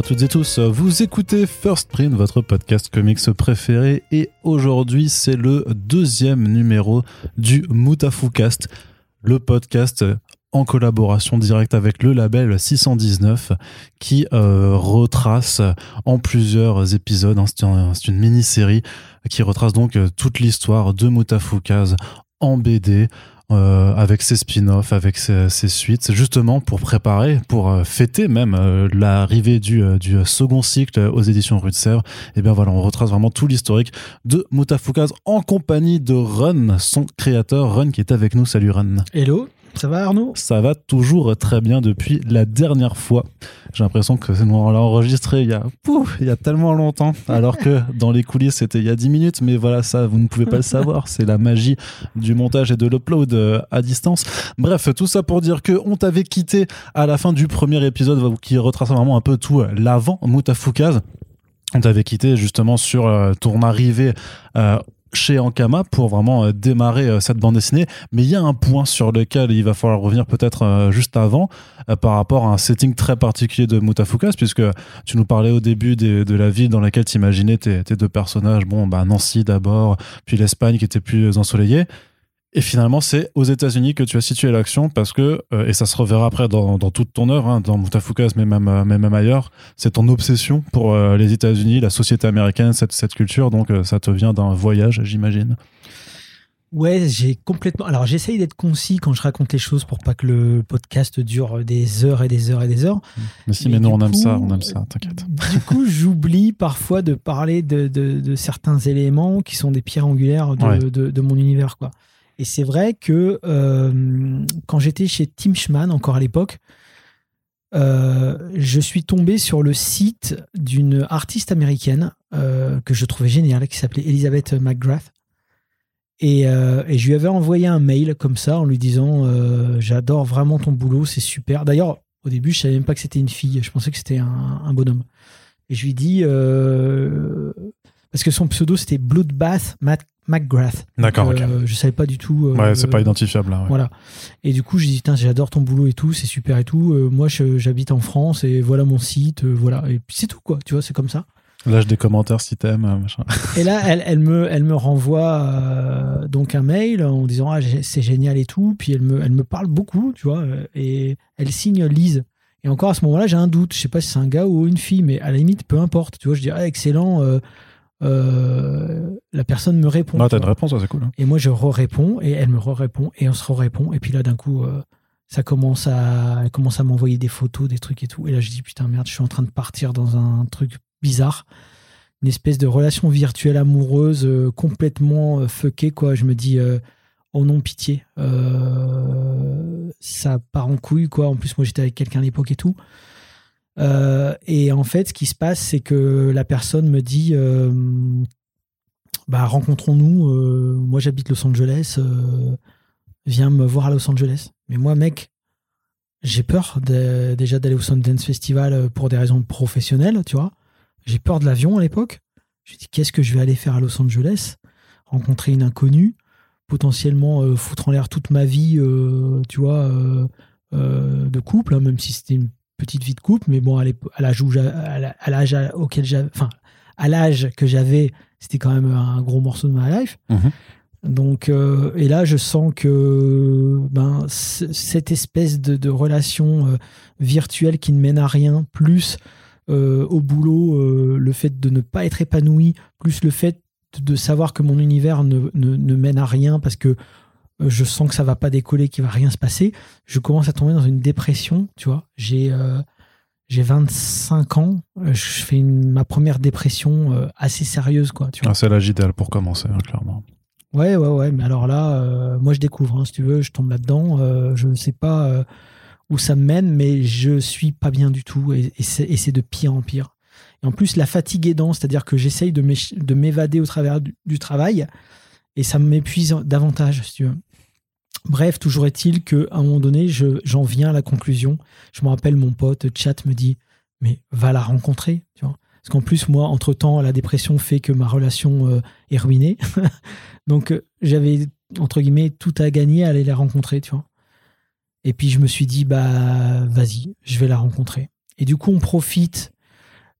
À toutes et tous, vous écoutez First Print, votre podcast comics préféré, et aujourd'hui c'est le deuxième numéro du Mutafukast, le podcast en collaboration directe avec le label 619 qui euh, retrace en plusieurs épisodes, hein, c'est une mini-série qui retrace donc euh, toute l'histoire de Mutafukaz en BD, euh, avec ses spin-offs, avec ses, suites, justement pour préparer, pour euh, fêter même euh, l'arrivée du, second cycle aux éditions Rue de. Et bien voilà, on retrace vraiment tout l'historique de Mutafukaz en compagnie de Run, son créateur. Run qui est avec nous. Salut Run. Hello. Ça va Arnaud? Ça va toujours très bien depuis la dernière fois. J'ai l'impression que on l'a enregistré il y, a, il y a tellement longtemps, alors que dans les coulisses c'était il y a 10 minutes, mais voilà, ça vous ne pouvez pas le savoir, c'est la magie du montage et de l'upload euh, à distance. Bref, tout ça pour dire que on t'avait quitté à la fin du premier épisode qui retrace vraiment un peu tout l'avant Moutafukaz. On t'avait quitté justement sur euh, ton arrivée euh, chez Ankama pour vraiment euh, démarrer euh, cette bande dessinée. Mais il y a un point sur lequel il va falloir revenir peut-être euh, juste avant par rapport à un setting très particulier de Mutafukas, puisque tu nous parlais au début de la ville dans laquelle tu imaginais tes, tes, deux personnages. Bon, bah Nancy d'abord, puis l'Espagne qui était plus ensoleillée. Et finalement, c'est aux États-Unis que tu as situé l'action parce que, euh, et ça se reverra après dans, dans toute ton œuvre, hein, dans Mutafukas, mais même, euh, mais même ailleurs, c'est ton obsession pour euh, les États-Unis, la société américaine, cette, cette culture. Donc, ça te vient d'un voyage, j'imagine. Ouais, j'ai complètement. Alors, j'essaye d'être concis quand je raconte les choses pour pas que le podcast dure des heures et des heures et des heures. Mais si, mais, nous, on aime ça, on aime ça, t'inquiète. Du coup, j'oublie parfois de parler de, de, de, certains éléments qui sont des pierres angulaires de, de, de mon univers, quoi. Et c'est vrai que euh, quand j'étais chez Tim Schman, encore à l'époque, euh, je suis tombé sur le site d'une artiste américaine euh, que je trouvais géniale, qui s'appelait Elizabeth McGrath. Et, je lui avais envoyé un mail comme ça en lui disant J'adore vraiment ton boulot, c'est super. D'ailleurs, au début, je savais même pas que c'était une fille, je pensais que c'était un, bonhomme. Et je lui dis Parce que son pseudo c'était Bloodbath McGrath. D'accord, ok. Euh, je savais pas du tout. Euh, ouais, c'est pas identifiable. Là, Voilà. Et du coup, je dis, j'adore ton boulot et tout, c'est super et tout. Euh, moi, j'habite en France et voilà mon site, voilà. Et puis c'est tout, quoi. Tu vois, c'est comme ça. Lâche des commentaires si t'aimes. et là, elle, elle, me, elle me renvoie donc un mail en disant ah, c'est génial et tout. Puis elle me, elle me parle beaucoup, tu vois. Et elle signe Lise. Et encore à ce moment-là, j'ai un doute. Je sais pas si c'est un gars ou une fille, mais à la limite, peu importe. Tu vois, je dis ah, excellent. Euh, la personne me répond. T'as une réponse, c'est cool. Hein. Et moi, je re-réponds, et elle me re-répond, et on se re-répond. Et puis là, d'un coup, euh, ça commence à, elle commence à m'envoyer des photos, des trucs et tout. Et là, je dis, putain, merde, je suis en train de partir dans un truc bizarre. Une espèce de relation virtuelle amoureuse euh, complètement fuckée, quoi. Je me dis, oh non, pitié. ça part en couille, quoi. En plus, moi, j'étais avec quelqu'un à l'époque et tout. Euh, et en fait, ce qui se passe, c'est que la personne me dit euh, bah, rencontrons-nous. Euh, moi, j'habite Los Angeles. viens me voir à Los Angeles. Mais moi, mec, j'ai peur déjà d'aller au Sundance Festival pour des raisons professionnelles, tu vois. J'ai peur de l'avion à l'époque. Je dis qu'est-ce que je vais aller faire à Los Angeles? Rencontrer une inconnue, potentiellement foutre en l'air toute ma vie, tu vois, de couple, hein, même si c'était une petite vie de couple, mais bon, à l'âge à l'âge auquel j'avais, enfin, à l'âge que j'avais, c'était quand même un gros morceau de ma life. Mhm. Donc, euh, et là, je sens que ben, cette espèce de, relation euh, virtuelle qui ne mène à rien, plus euh, au boulot, le fait de ne pas être épanoui, plus le fait de savoir que mon univers ne, ne mène à rien parce que je sens que ça va pas décoller, qu'il va rien se passer, je commence à tomber dans une dépression, tu vois. J'ai euh, j'ai 25 ans, euh, je fais ma première dépression assez sérieuse, quoi. Tu vois. Ah, c'est l'âge idéal pour commencer, hein, clairement. Ouais, ouais, ouais. Mais alors là, moi, je découvre, hein, si tu veux, je tombe là-dedans. je ne sais pas où ça me mène, mais je suis pas bien du tout et, et c'est de pire en pire. Et en plus, la fatigue aidant, c'est-à-dire que j'essaye de m'évader au travers du, du, travail et ça m'épuise davantage, si tu veux. Bref, toujours est-il qu'à un moment donné, j'en viens à la conclusion. Je me rappelle, mon pote chat me dit Mais va la rencontrer. Tu Parce qu'en plus, moi, entre-temps, la dépression fait que ma relation euh, est ruinée. Donc, euh, j'avais, entre guillemets, tout à gagner à aller la rencontrer. Et puis, je me suis dit Bah, vas-y, je vais la rencontrer. Et du coup, on profite.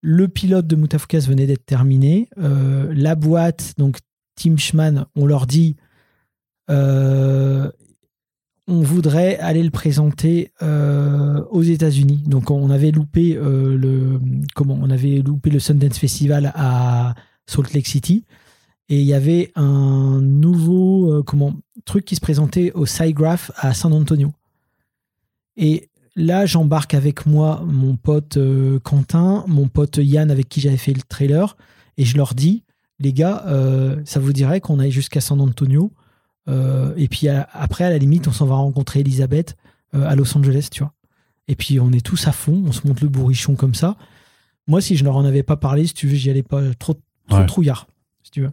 Le pilote de Moutafoukaz venait d'être terminé. Euh, la boîte, donc Tim Schman, on leur dit on voudrait aller le présenter euh, aux États-Unis. Donc on avait loupé le comment On avait loupé le Sundance Festival à Salt Lake City et il y avait un nouveau comment truc qui se présentait au SciGraph à San Antonio. Et là, j'embarque avec moi mon pote euh, Quentin, mon pote Yann avec qui j'avais fait le trailer, et je leur dis, les gars, euh, ça vous dirait qu'on aille jusqu'à San Antonio, euh, et puis après, à la limite, on s'en va rencontrer Elisabeth à Los Angeles, tu vois. Et puis on est tous à fond, on se monte le bourrichon comme ça. Moi, si je leur en avais pas parlé, si tu veux, j'y allais pas trop, trop trouillard, si tu veux.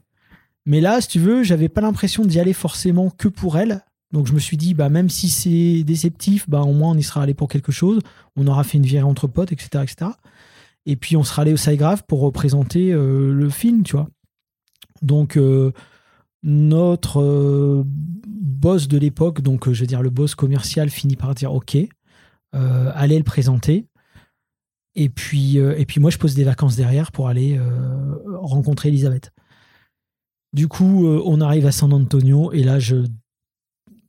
Mais là, si tu veux, j'avais pas l'impression d'y aller forcément que pour elle, donc je me suis dit, bah, même si c'est déceptif, bah, au moins on y sera allé pour quelque chose. On aura fait une virée entre potes, etc. etc. Et puis on sera allé au SciGraph pour représenter euh, le film, tu vois. Donc euh, notre euh, boss de l'époque, donc je veux dire le boss commercial, finit par dire ok, allez le présenter. Et puis, et puis moi je pose des vacances derrière pour aller rencontrer Elisabeth. Du coup, on arrive à San Antonio et là je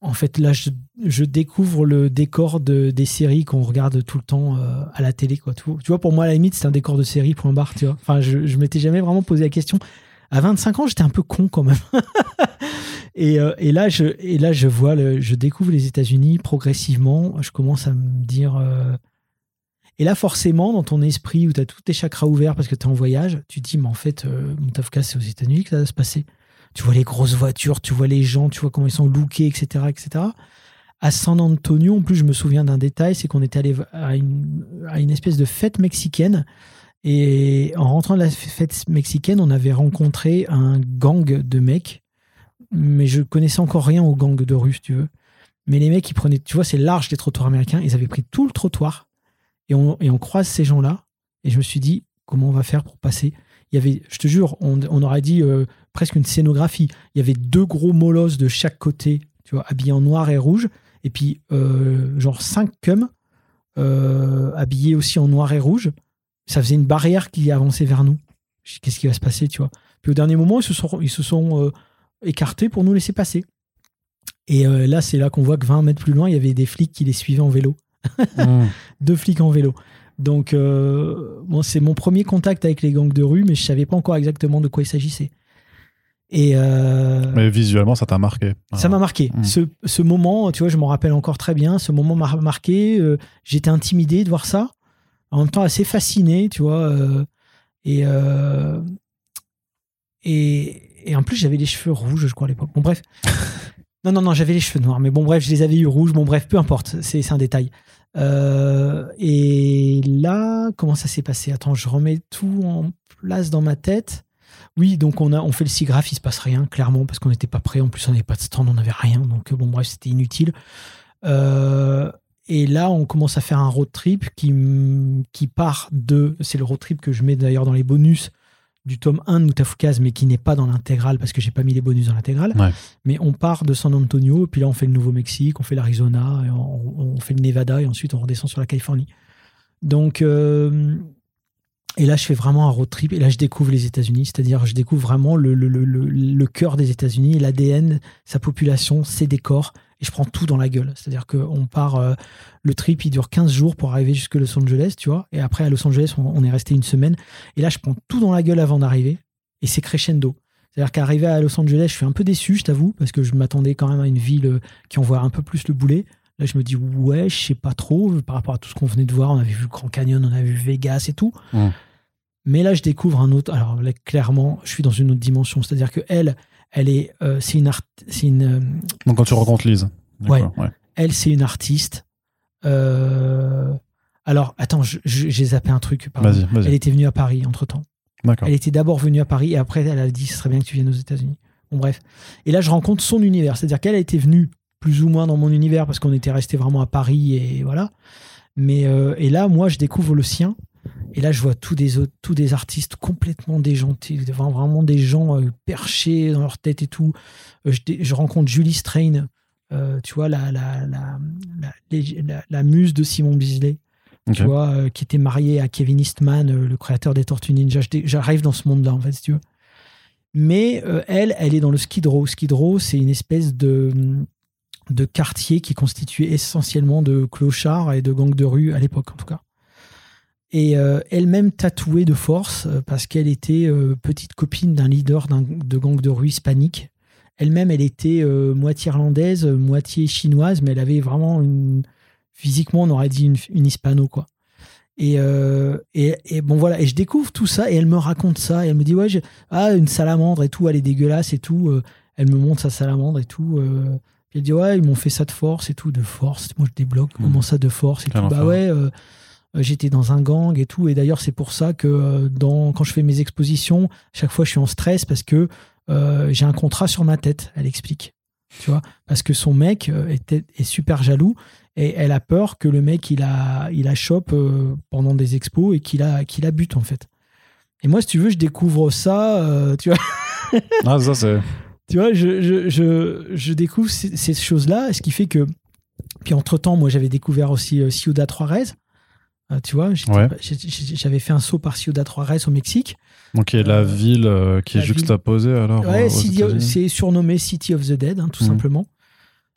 en fait, là, je, découvre le décor de, des séries qu'on regarde tout le temps euh, à la télé. Quoi. Tu, vois, pour moi, à la limite, c'est un décor de série, point barre. Enfin, je, je m'étais jamais vraiment posé la question. À 25 ans, j'étais un peu con quand même. Euh, et, là, je, et là, je vois, je découvre les États-Unis progressivement. Je commence à me dire. Euh, et là, forcément, dans ton esprit où tu as tous tes chakras ouverts parce que tu es en voyage, tu te dis, mais en fait, tafka, c'est aux États-Unis que ça va se passer tu vois les grosses voitures, tu vois les gens, tu vois comment ils sont lookés, etc., etc. À San Antonio, en plus, je me souviens d'un détail, c'est qu'on était allé à une espèce de fête mexicaine. Et en rentrant de la fête mexicaine, on avait rencontré un gang de mecs. Mais je connaissais encore rien au gang de rue, si tu veux. Mais les mecs, ils prenaient, tu vois, c'est large les trottoirs américains. Ils avaient pris tout le trottoir. Et on, et on croise ces gens-là. Et je me suis dit, comment on va faire pour passer? Il y avait, je te jure, on, on aurait dit, euh, presque une scénographie. Il y avait deux gros molosses de chaque côté, tu vois, habillés en noir et rouge, et puis euh, genre cinq cums euh, habillés aussi en noir et rouge. Ça faisait une barrière qui avançait vers nous. Qu'est-ce qui va se passer, tu vois? Puis au dernier moment, ils se sont, ils se sont euh, écartés pour nous laisser passer. Et là, c'est là qu'on voit que 20 mètres plus loin, il y avait des flics qui les suivaient en vélo. Mmh. Deux flics en vélo. Donc, bon, c'est mon premier contact avec les gangs de rue, mais je savais pas encore exactement de quoi il s'agissait. Et euh, Mais visuellement, ça t'a marqué. Ça m'a marqué. Mm. Ce, ce, moment, tu vois, je m'en rappelle encore très bien. Ce moment m'a marqué. Euh, j'étais intimidé de voir ça. En même temps, assez fasciné, tu vois. Euh, et, et, et, en plus, j'avais les cheveux rouges, je crois, à l'époque. Bon, bref. non, non, non, j'avais les cheveux noirs. Mais bon, bref, je les avais eu rouges. Bon, bref, peu importe. C'est un détail. et là, comment ça s'est passé? Attends, je remets tout en place dans ma tête. Oui, donc on, a, on fait le SIGGRAPH, il se passe rien, clairement, parce qu'on n'était pas prêt. En plus, on n'avait pas de stand, on n'avait rien. Donc, bon, bref, c'était inutile. Euh, et là, on commence à faire un road trip qui, qui part de. C'est le road trip que je mets d'ailleurs dans les bonus du tome 1 de Moutafoukaz, mais qui n'est pas dans l'intégrale parce que j'ai pas mis les bonus dans l'intégrale. Mais on part de San Antonio, et puis là, on fait le Nouveau-Mexique, on fait l'Arizona, on, on, fait le Nevada, et ensuite on redescend sur la Californie. Donc. Euh, et là, je fais vraiment un road trip. Et là, je découvre les États-Unis. C'est-à-dire, je découvre vraiment le, le, le, le cœur des États-Unis, l'ADN, sa population, ses décors. Et je prends tout dans la gueule. C'est-à-dire qu'on part. Euh, le trip, il dure 15 jours pour arriver jusque Los Angeles, tu vois. Et après, à Los Angeles, on, est resté une semaine. Et là, je prends tout dans la gueule avant d'arriver. Et c'est crescendo. C'est-à-dire qu'arriver à Los Angeles, je suis un peu déçu, je t'avoue, parce que je m'attendais quand même à une ville euh, qui envoie un peu plus le boulet. Là, je me dis, ouais, je sais pas trop, par rapport à tout ce qu'on venait de voir. On avait vu Grand Canyon, on avait vu Vegas et tout. Mais là, je découvre un autre. Alors là, clairement, je suis dans une autre dimension. C'est-à-dire que elle, elle est, euh, c'est une, art, une. Euh, Donc quand tu rencontres Lise. Ouais, Elle, c'est une artiste. Euh, alors, attends, j'ai zappé un truc. Vas-y, vas elle était venue à Paris entre temps. Elle était d'abord venue à Paris et après, elle a dit, ce serait bien que tu viennes aux États-Unis. Bon, bref. Et là, je rencontre son univers. C'est-à-dire qu'elle a été venue plus ou moins dans mon univers parce qu'on était resté vraiment à Paris et voilà. Mais et là, moi, je découvre le sien et là, je vois tous des, tous des artistes complètement déjantés, vraiment des gens euh, perchés dans leur tête et tout. Euh, je, rencontre Julie Strain, euh, tu vois, la, la, la, la, muse de Simon Bisley. tu vois, euh, qui était mariée à Kevin Eastman, le créateur des Tortues Ninja. J'arrive dans ce monde-là, en fait, si tu veux. Mais elle, elle est dans le Skid Row. Skid Row, c'est une espèce de, de quartier qui est constitué essentiellement de clochards et de gangs de rue, à l'époque en tout cas. Et euh, elle-même tatouée de force, euh, parce qu'elle était euh, petite copine d'un leader d'un- de gang de rue hispanique. Elle-même, elle était moitié irlandaise, moitié chinoise, mais elle avait vraiment une. Physiquement, on aurait dit une, une hispano, quoi. Et, et, et bon, voilà. Et je découvre tout ça, et elle me raconte ça, et elle me dit Ouais, ah, une salamandre et tout, elle est dégueulasse et tout. Elle me montre sa salamandre et tout. puis elle dit Ouais, ils m'ont fait ça de force et tout, de force. Moi, je débloque, Mhm. comment ça de force et tout. Bah ouais. Euh, J'étais dans un gang et tout, et d'ailleurs c'est pour ça que euh, dans, quand je fais mes expositions, chaque fois je suis en stress parce que euh, j'ai un contrat sur ma tête, elle explique. Tu vois, parce que son mec était, est super jaloux et elle a peur que le mec il a, il a chope pendant des expos et qu'il a, qu'il bute en fait. Et moi, si tu veux, je découvre ça, euh, tu vois, Ah, ça, c'est. tu vois, je, je, je, je découvre ces, ces choses-là, ce qui fait que. Puis entre-temps, moi, j'avais découvert aussi Ciudad Juarez. Euh, tu vois, Ouais. j'avais fait un saut par Ciudad Juarez au Mexique. Donc, il y a la Euh, ville euh, qui est la ville- juxtaposée alors. euh, Ouais, aux City- États-Unis. c'est surnommé City of the Dead, hein, tout Mhm. simplement.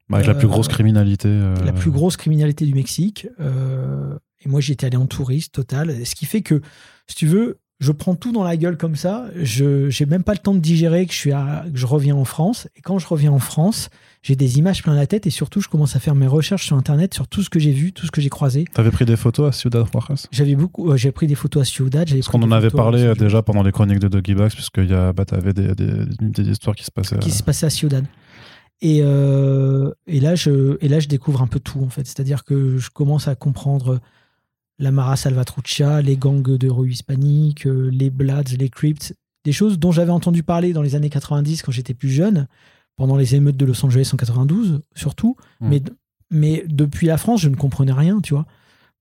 Bah, avec la plus euh, grosse criminalité. euh, La plus grosse criminalité du Mexique. Euh, et moi, j'étais allé en touriste total. Ce qui fait que, si tu veux, je prends tout dans la gueule comme ça. Je j'ai même pas le temps de digérer que je, suis à- que je reviens en France. Et quand je reviens en France, j'ai des images plein la tête. Et surtout, je commence à faire mes recherches sur Internet sur tout ce que j'ai vu, tout ce que j'ai croisé. T'avais pris des photos à Ciudad Juarez J'avais beaucoup, euh, j'ai pris des photos à Ciudad. Parce qu'on en avait à parlé euh, déjà pendant les chroniques de Doggy Bags, puisqu'il y a, bah, t'avais des, des, des histoires qui se passaient. qui euh, se passait à Ciudad. Et, euh, et, là, je, et là, je découvre un peu tout, en fait. C'est-à-dire que je commence à comprendre la Mara Salvatrucha, les gangs de rue hispanique, les Bloods, les Crips, des choses dont j'avais entendu parler dans les années 90 quand j'étais plus jeune, pendant les émeutes de Los Angeles en 92, surtout. Mm. Mais, mais depuis la France, je ne comprenais rien, tu vois.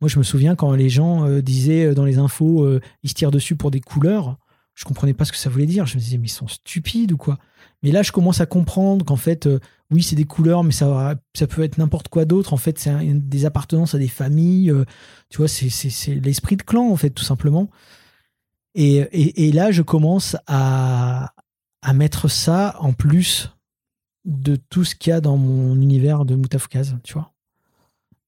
Moi, je me souviens quand les gens euh, disaient euh, dans les infos, euh, ils se tirent dessus pour des couleurs, je comprenais pas ce que ça voulait dire. Je me disais, mais ils sont stupides ou quoi? Mais là, je commence à comprendre qu'en fait, euh, oui, c'est des couleurs, mais ça, ça peut être n'importe quoi d'autre. En fait, c'est des appartenances à des familles. tu vois, c'est l'esprit de clan, en fait, tout simplement. Et, et, et là, je commence à, à mettre ça en plus de tout ce qu'il y a dans mon univers de Moutafoukaz, tu vois.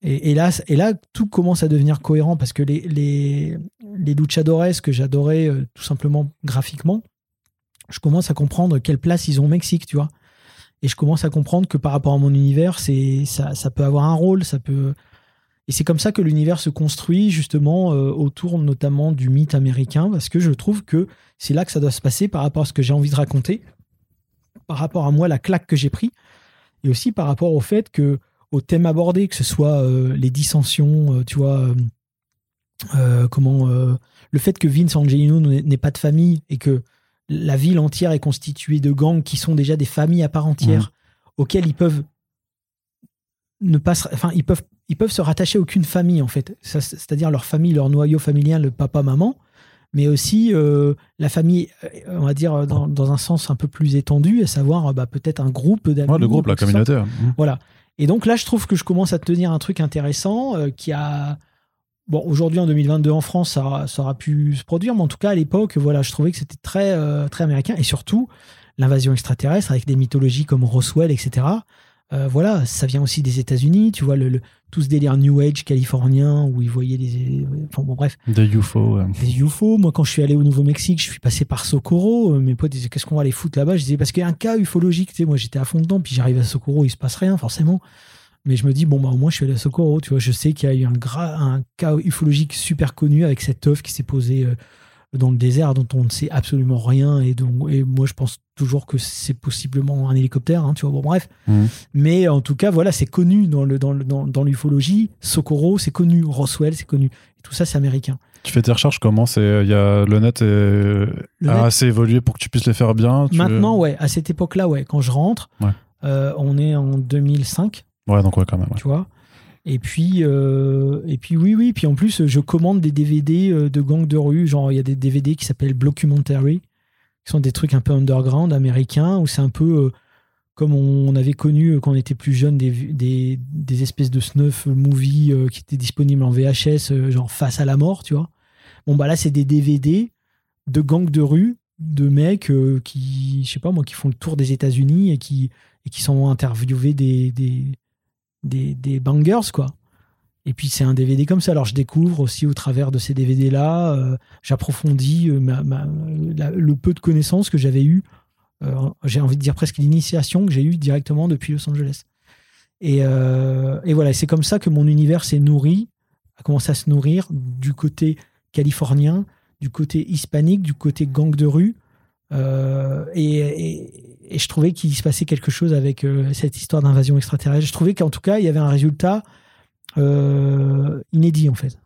Et, et, là, et là, tout commence à devenir cohérent parce que les, les, les luchadores que j'adorais euh, tout simplement graphiquement, je commence à comprendre quelle place ils ont au Mexique, tu vois. Et je commence à comprendre que par rapport à mon univers, ça, ça peut avoir un rôle, ça peut. Et c'est comme ça que l'univers se construit justement euh, autour notamment du mythe américain, parce que je trouve que c'est là que ça doit se passer par rapport à ce que j'ai envie de raconter, par rapport à moi la claque que j'ai pris, et aussi par rapport au fait que au thème abordé, que ce soit euh, les dissensions, euh, tu vois, euh, comment le fait que Vince Angelino n'ait n'ait pas de famille et que la ville entière est constituée de gangs qui sont déjà des familles à part entière auxquelles ils peuvent ne pas se- enfin ils peuvent ils peuvent se rattacher à aucune famille en fait. C'est-à-dire leur famille leur noyau familial le papa maman mais aussi euh, la famille euh, on va dire dans, dans un sens un peu plus étendu à savoir euh, bah, peut-être un groupe d'amis Ouais, le groupe, ou la communauté. hein. Voilà. Et donc là, je trouve que je commence à tenir un truc intéressant euh, qui a. Bon, aujourd'hui, en 2022, en France, ça, aura- ça aura pu se produire, mais en tout cas, à l'époque, voilà, je trouvais que c'était très, euh, très américain. Et surtout, l'invasion extraterrestre avec des mythologies comme Roswell, etc. Euh, voilà, ça vient aussi des États-Unis. Tu vois, le, le- tout ce délire New Age californien où ils voyaient des. Enfin, bon, bref, Des UFO. ouais. des UFO. Moi, quand je suis allé au Nouveau-Mexique, je suis passé par Socorro. Euh, Mes potes disaient Qu'est-ce qu'on va aller foutre là-bas? Je disais Parce qu'il y a un cas ufologique. Tu sais, moi, j'étais à fond dedans. Puis j'arrive à Socorro, il se passe rien, forcément. Mais je me dis Bon, bah, au moins, je suis allé à Socorro. Tu vois, je sais qu'il y a eu un, gra- un cas ufologique super connu avec cette œuf qui s'est posée euh, dans le désert dont on ne sait absolument rien. Et, dont, et moi, je pense toujours que c'est possiblement un hélicoptère. hein, tu vois, bon, bref. Mhm. Mais en tout cas, voilà, c'est connu dans le dans le- dans, dans l'ufologie. Socorro, c'est connu. Roswell, c'est connu. Et tout ça, c'est américain. Tu fais tes recherches comment c'est il y a le net est Le a net- assez évolué pour que tu puisses les faire bien. tu- Maintenant, ouais, à cette époque-là, ouais, quand je rentre, Ouais. euh, on est en 2005, Ouais, donc ouais quand même. ouais. tu vois. Et puis, euh, et puis oui, oui. Puis en plus, je commande des DVD euh, de gangs de rue. Genre, il y a des DVD qui s'appellent Blockumentary, qui sont des trucs un peu underground américains, où c'est un peu euh, comme on avait connu quand on était plus jeune des, des, espèces de snuff movies qui étaient disponibles en VHS, genre Face à la mort, tu vois. Bon, bah là, c'est des DVD de gangs de rue, de mecs qui, je sais pas moi, qui font le tour des États-Unis et qui, et qui sont interviewés des, des, des bangers, quoi. Et puis c'est un DVD comme ça. Alors je découvre aussi au travers de ces DVD-là, euh, j'approfondis euh, le peu de connaissances que j'avais eu. Euh, j'ai envie de dire presque l'initiation que j'ai eue directement depuis Los Angeles. Et, et voilà, c'est comme ça que mon univers s'est nourri, a commencé à se nourrir du côté californien, du côté hispanique, du côté gang de rue. Et, et, je trouvais qu'il se passait quelque chose avec cette histoire d'invasion extraterrestre. Je trouvais qu'en tout cas, il y avait un résultat euh, inédit en fait,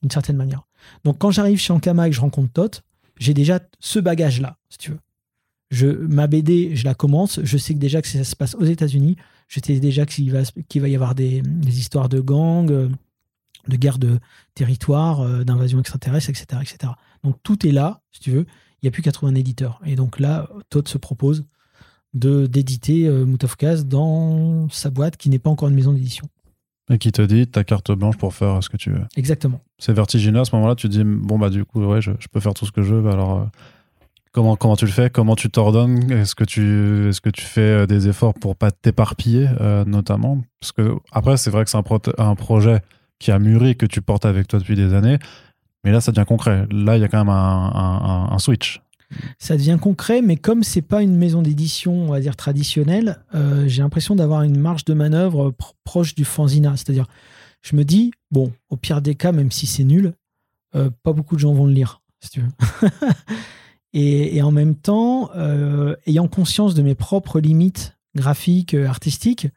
d'une certaine manière. Donc quand j'arrive chez Ankama et que je rencontre Tot, j'ai déjà ce bagage-là, si tu veux. Ma BD, je la commence, je sais déjà que ça se passe aux États-Unis, je sais déjà qu'il va, y avoir des, histoires de gangs, euh, de guerre de territoire, euh, d'invasion extraterrestre, etc., etc. Donc tout est là, si tu veux. Il n'y a plus qu'à trouver un éditeur. Et donc là, Todd se propose de d'éditer euh, dans sa boîte qui n'est pas encore une maison d'édition. Et qui te dit ta carte blanche pour faire ce que tu veux. Exactement. C'est vertigineux à ce moment-là, tu te dis bon bah du coup ouais je, peux faire tout ce que je veux, bah, alors euh, comment comment tu le fais, comment tu t'ordonnes, est-ce que tu est-ce que tu fais euh, des efforts pour pas t'éparpiller euh, notamment? Parce que après c'est vrai que c'est un, un projet qui a mûri que tu portes avec toi depuis des années, mais là ça devient concret. Là il y a quand même un, switch ça devient concret, mais comme c'est pas une maison d'édition, on va dire traditionnelle, euh, j'ai l'impression d'avoir une marge de manœuvre proche du fanzina. C'est-à-dire, je me dis, bon, au pire des cas, même si c'est nul, euh, pas beaucoup de gens vont le lire, si tu veux. et, en même temps, euh, ayant conscience de mes propres limites graphiques, artistiques,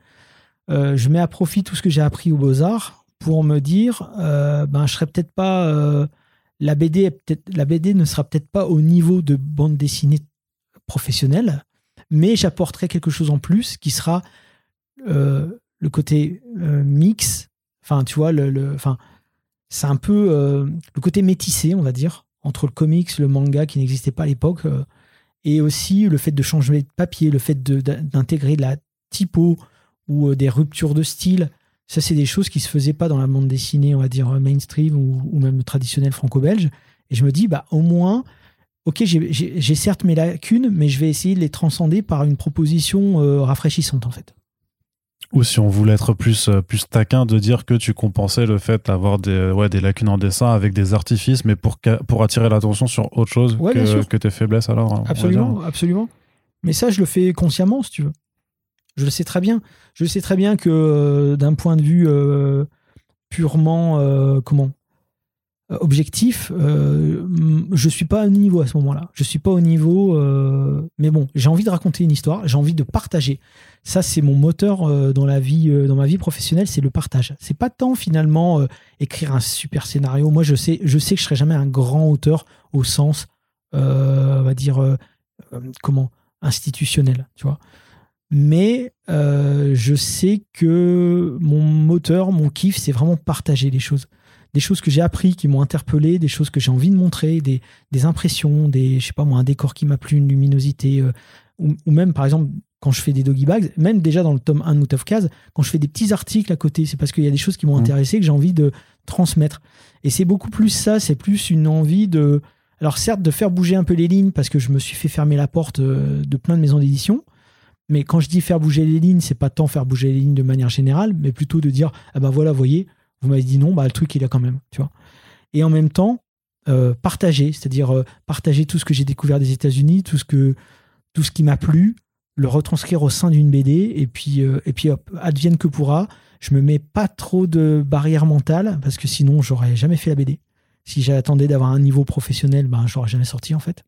je mets à profit tout ce que j'ai appris aux Beaux-Arts pour me dire, ben, je serais peut-être pas la BD, la BD ne sera peut-être pas au niveau de bande dessinée professionnelle, mais j'apporterai quelque chose en plus qui sera euh, le côté euh, mix. Enfin, tu vois, le, enfin, c'est un peu euh, le côté métissé, on va dire, entre le comics, le manga qui n'existait pas à l'époque, et aussi le fait de changer de papier, le fait d'intégrer de, la typo ou des ruptures de style ça, c'est des choses qui se faisaient pas dans la bande dessinée, on va dire mainstream ou, même traditionnelle franco-belge. Et je me dis, bah, au moins, ok, j'ai certes mes lacunes, mais je vais essayer de les transcender par une proposition euh, rafraîchissante, en fait. Ou si on voulait être plus, euh, plus taquin, de dire que tu compensais le fait d'avoir des, ouais, des lacunes en dessin avec des artifices, mais pour, pour attirer l'attention sur autre chose que, que, tes faiblesses, alors. Absolument, absolument. Mais ça, je le fais consciemment, si tu veux. Je le sais très bien. Je sais très bien que euh, d'un point de vue euh, purement euh, comment objectif, je suis pas au niveau à ce moment-là. Je suis pas au niveau, mais bon, j'ai envie de raconter une histoire, j'ai envie de partager. Ça, c'est mon moteur dans la vie, dans ma vie professionnelle, c'est le partage. C'est pas tant finalement écrire un super scénario. Moi, je sais, je sais que je serai jamais un grand auteur au sens, on va dire, comment institutionnel, tu vois mais euh, je sais que mon moteur, mon kiff, c'est vraiment partager les choses. Des choses que j'ai appris, qui m'ont interpellé, des choses que j'ai envie de montrer, des, impressions, des, je sais pas moi, un décor qui m'a plu, une luminosité, euh, ou, même par exemple quand je fais des doggy bags, même déjà dans le tome 1 de of Case, quand je fais des petits articles à côté, c'est parce qu'il y a des choses qui m'ont mmh. intéressé que j'ai envie de transmettre. Et c'est beaucoup plus ça, c'est plus une envie de, alors certes de faire bouger un peu les lignes parce que je me suis fait fermer la porte euh, de plein de maisons d'édition, mais quand je dis faire bouger les lignes, c'est pas tant faire bouger les lignes de manière générale, mais plutôt de dire ah ben voilà, voyez, vous m'avez dit non, bah le truc il a quand même, tu vois. Et en même temps, euh, partager, c'est-à-dire euh, partager tout ce que j'ai découvert des États-Unis, tout ce que tout ce qui m'a plu, le retranscrire au sein d'une BD, et puis euh, et puis hop, advienne que pourra. Je me mets pas trop de barrières mentales parce que sinon j'aurais jamais fait la BD. Si j'attendais d'avoir un niveau professionnel, ben j'aurais jamais sorti en fait.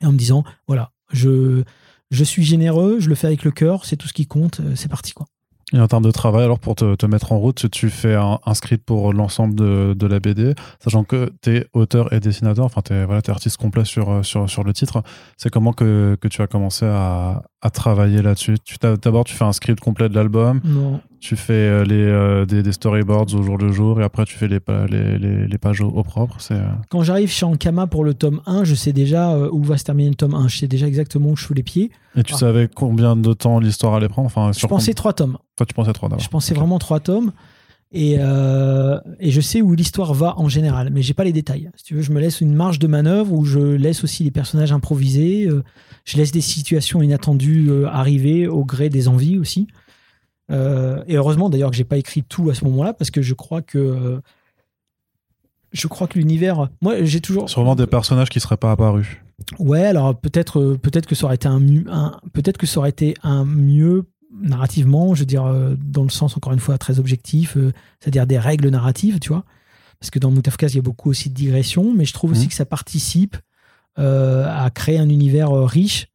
Et en me disant voilà, je je suis généreux, je le fais avec le cœur, c'est tout ce qui compte, euh, c'est parti quoi. Et en termes de travail, alors pour te, mettre en route, tu fais un, script pour l'ensemble de, la BD, sachant que tu es auteur et dessinateur, enfin tu es, voilà, artiste complet sur, euh, sur, sur le titre. C'est comment que, tu as commencé à, travailler là-dessus? D'abord, tu fais un script complet de l'album? Non. Tu fais euh, les, euh, des, des storyboards au jour le jour et après tu fais les, les, les, les pages au, au propre. C'est euh, Quand j'arrive chez Ankama pour le tome 1, je sais déjà euh, où va se terminer le tome 1. Je sais déjà exactement où je fous les pieds. Et tu Ah. savais combien de temps l'histoire allait prendre enfin, Je pensais trois tomes. Toi, tu pensais trois d'abord. Je pensais vraiment trois tomes. Et, et je sais où l'histoire va en général, mais j'ai pas les détails. Si tu veux, je me laisse une marge de manœuvre où je laisse aussi les personnages improvisés. euh, je laisse des situations inattendues arriver au gré des envies aussi. Euh, et heureusement d'ailleurs que j'ai pas écrit tout à ce moment-là parce que je crois que euh, je crois que l'univers. Moi, j'ai toujours. Sûrement des personnages qui seraient pas apparus. Ouais, alors peut-être euh, peut-être que ça aurait été un, mieux- un- peut-être que ça aurait été un mieux narrativement, je veux dire dans le sens encore une fois très objectif, euh, c'est-à-dire des règles narratives, tu vois. Parce que dans Moutafkaz, il y a beaucoup aussi de digressions, mais je trouve aussi Mhm. que ça participe à créer un univers riche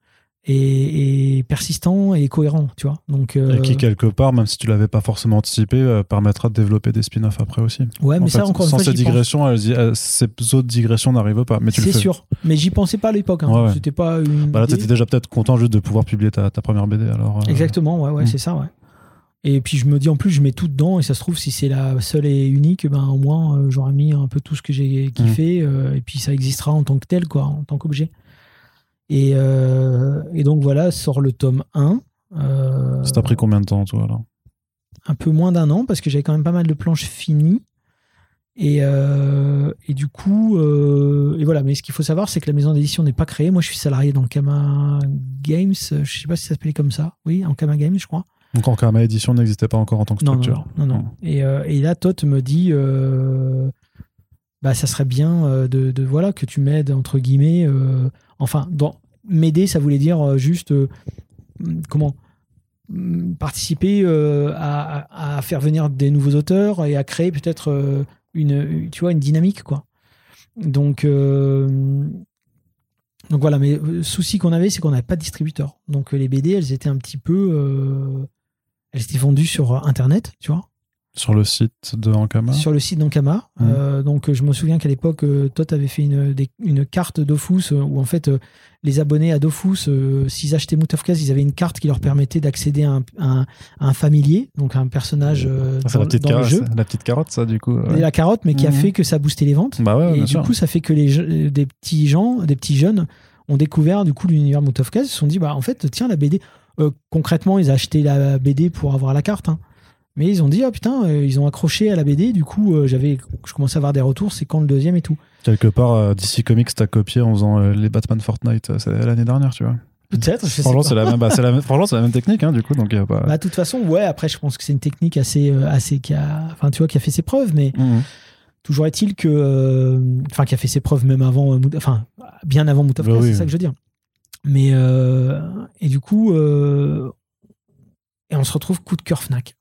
et, et persistant et cohérent, tu vois. Donc euh, Et qui, quelque part, même si tu l'avais pas forcément anticipé, euh, permettra de développer des spin-offs après aussi. ouais, En mais ça encore une sans fois, ces digressions, elles elles- ces autres digressions n'arrivent pas. Mais tu le C'est sûr, mais j'y pensais pas à l'époque. Hein. Ouais, ouais. C'était pas une. Bah là, t'étais déjà peut-être content juste de pouvoir publier ta, ta première BD. Alors, euh, Exactement, ouais, ouais, Mm. c'est ça, ouais. Et puis je me dis en plus, je mets tout dedans et ça se trouve, si c'est la seule et unique, ben au moins euh, j'aurais mis un peu tout ce que j'ai kiffé euh, et puis ça existera en tant que tel, quoi, en tant qu'objet. Et, euh, et donc voilà, sort le tome 1. euh, Ça t'a pris combien de temps, toi, alors? un peu moins d'un an parce que j'avais quand même pas mal de planches finies. Et, euh, et du coup, euh, et voilà. Mais ce qu'il faut savoir, c'est que la maison d'édition n'est pas créée. Moi, je suis salarié dans Kama Games. Je sais pas si ça s'appelait comme ça. Oui, en Kama Games, je crois. Donc, encore, ma édition n'existait pas encore en tant que Non, non, structure. non, non, non. Et, et là, Todd me dit, bah, ça serait bien euh, de, voilà que tu m'aides entre guillemets. euh, enfin, m'aider, ça voulait dire euh, juste comment mm, participer à, faire venir des nouveaux auteurs et à créer peut-être une, tu vois, une dynamique, quoi. Donc, donc voilà. Mais le souci qu'on avait, c'est qu'on n'avait pas de distributeur. Donc les BD, elles étaient un petit peu elles étaient vendues sur Internet, tu vois, Sur le site de Ankama? sur le site d'Ankama. Mhm. Euh, donc, euh, je me souviens qu'à l'époque, euh, Todd avait fait une, des- une carte Dofus euh, où, en fait, euh, les abonnés à Dofus, euh, s'ils achetaient Case, ils avaient une carte qui leur permettait d'accéder à un, à un- à un familier, donc à un personnage euh, Ah, c'est dans, la petite, dans le carotte, jeu. la petite carotte, ça, du coup. ouais. La carotte, mais qui a Mhm. fait que ça boostait les ventes. Bah ouais, et du sûr. coup, ça fait que les, des petits gens, des petits jeunes, ont découvert du coup l'univers Case. Ils se sont dit, bah en fait, tiens, la BD. euh, concrètement, ils ont acheté la BD pour avoir la carte. hein. Mais ils ont dit, ah putain, euh, ils ont accroché à la BD. Du coup, euh, j'avais, je commençais à avoir des retours. C'est quand le deuxième et tout. Quelque part, euh, DC Comics t'a copié en faisant les Batman Fortnite. l'année dernière, tu vois. Peut-être. je sais Franchement, pas. c'est la même, bah, c'est la même, franchement, c'est la même technique, hein, du coup. Donc, y a pas. Bah, de toute façon, ouais. Après, je pense que c'est une technique assez, assez qui a, enfin, tu vois, qui a fait ses preuves. Mais Mhm. toujours est-il que, enfin, qui a fait ses preuves même avant, enfin, bien avant Moot of Bah oui, c'est ça que je veux dire. Mais et du coup, et on se retrouve coup de cœur Fnac.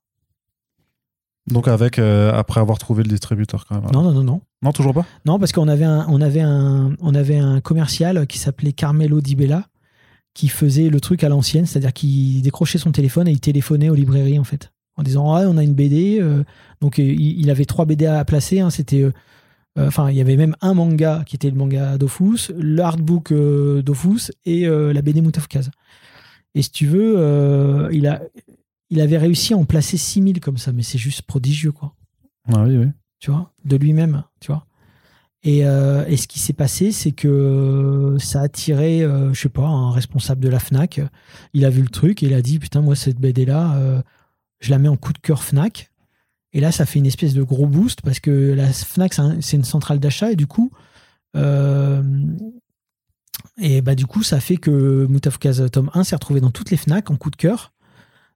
Donc, avec, euh, après avoir trouvé le distributeur, quand même. Non, non, non, non. Non, toujours pas? Non, parce qu'on avait un, on avait un, on avait un commercial qui s'appelait Carmelo Di Bella qui faisait le truc à l'ancienne, c'est-à-dire qu'il décrochait son téléphone et il téléphonait aux librairies en fait, en disant ah on a une BD, euh, donc euh, il, il avait trois BD à placer, hein, c'était, euh, enfin il y avait même un manga qui était le manga Dofus, l'artbook Dofus et la BD Moot of Kaz. Et si tu veux, il a, il avait réussi à en placer 6000 comme ça, mais c'est juste prodigieux quoi Ah oui, oui. tu vois, de lui-même, tu vois. Et, euh, et ce qui s'est passé, c'est que ça a attiré, euh, je sais pas, un responsable de la Fnac. Il a vu le truc et il a dit putain moi cette BD là, euh, je la mets en coup de cœur Fnac. Et là, ça fait une espèce de gros boost parce que la Fnac c'est un- c'est une centrale d'achat et du coup, euh, et bah du coup, ça fait que Moot of Kaz tome 1 s'est retrouvé dans toutes les Fnac en coup de cœur,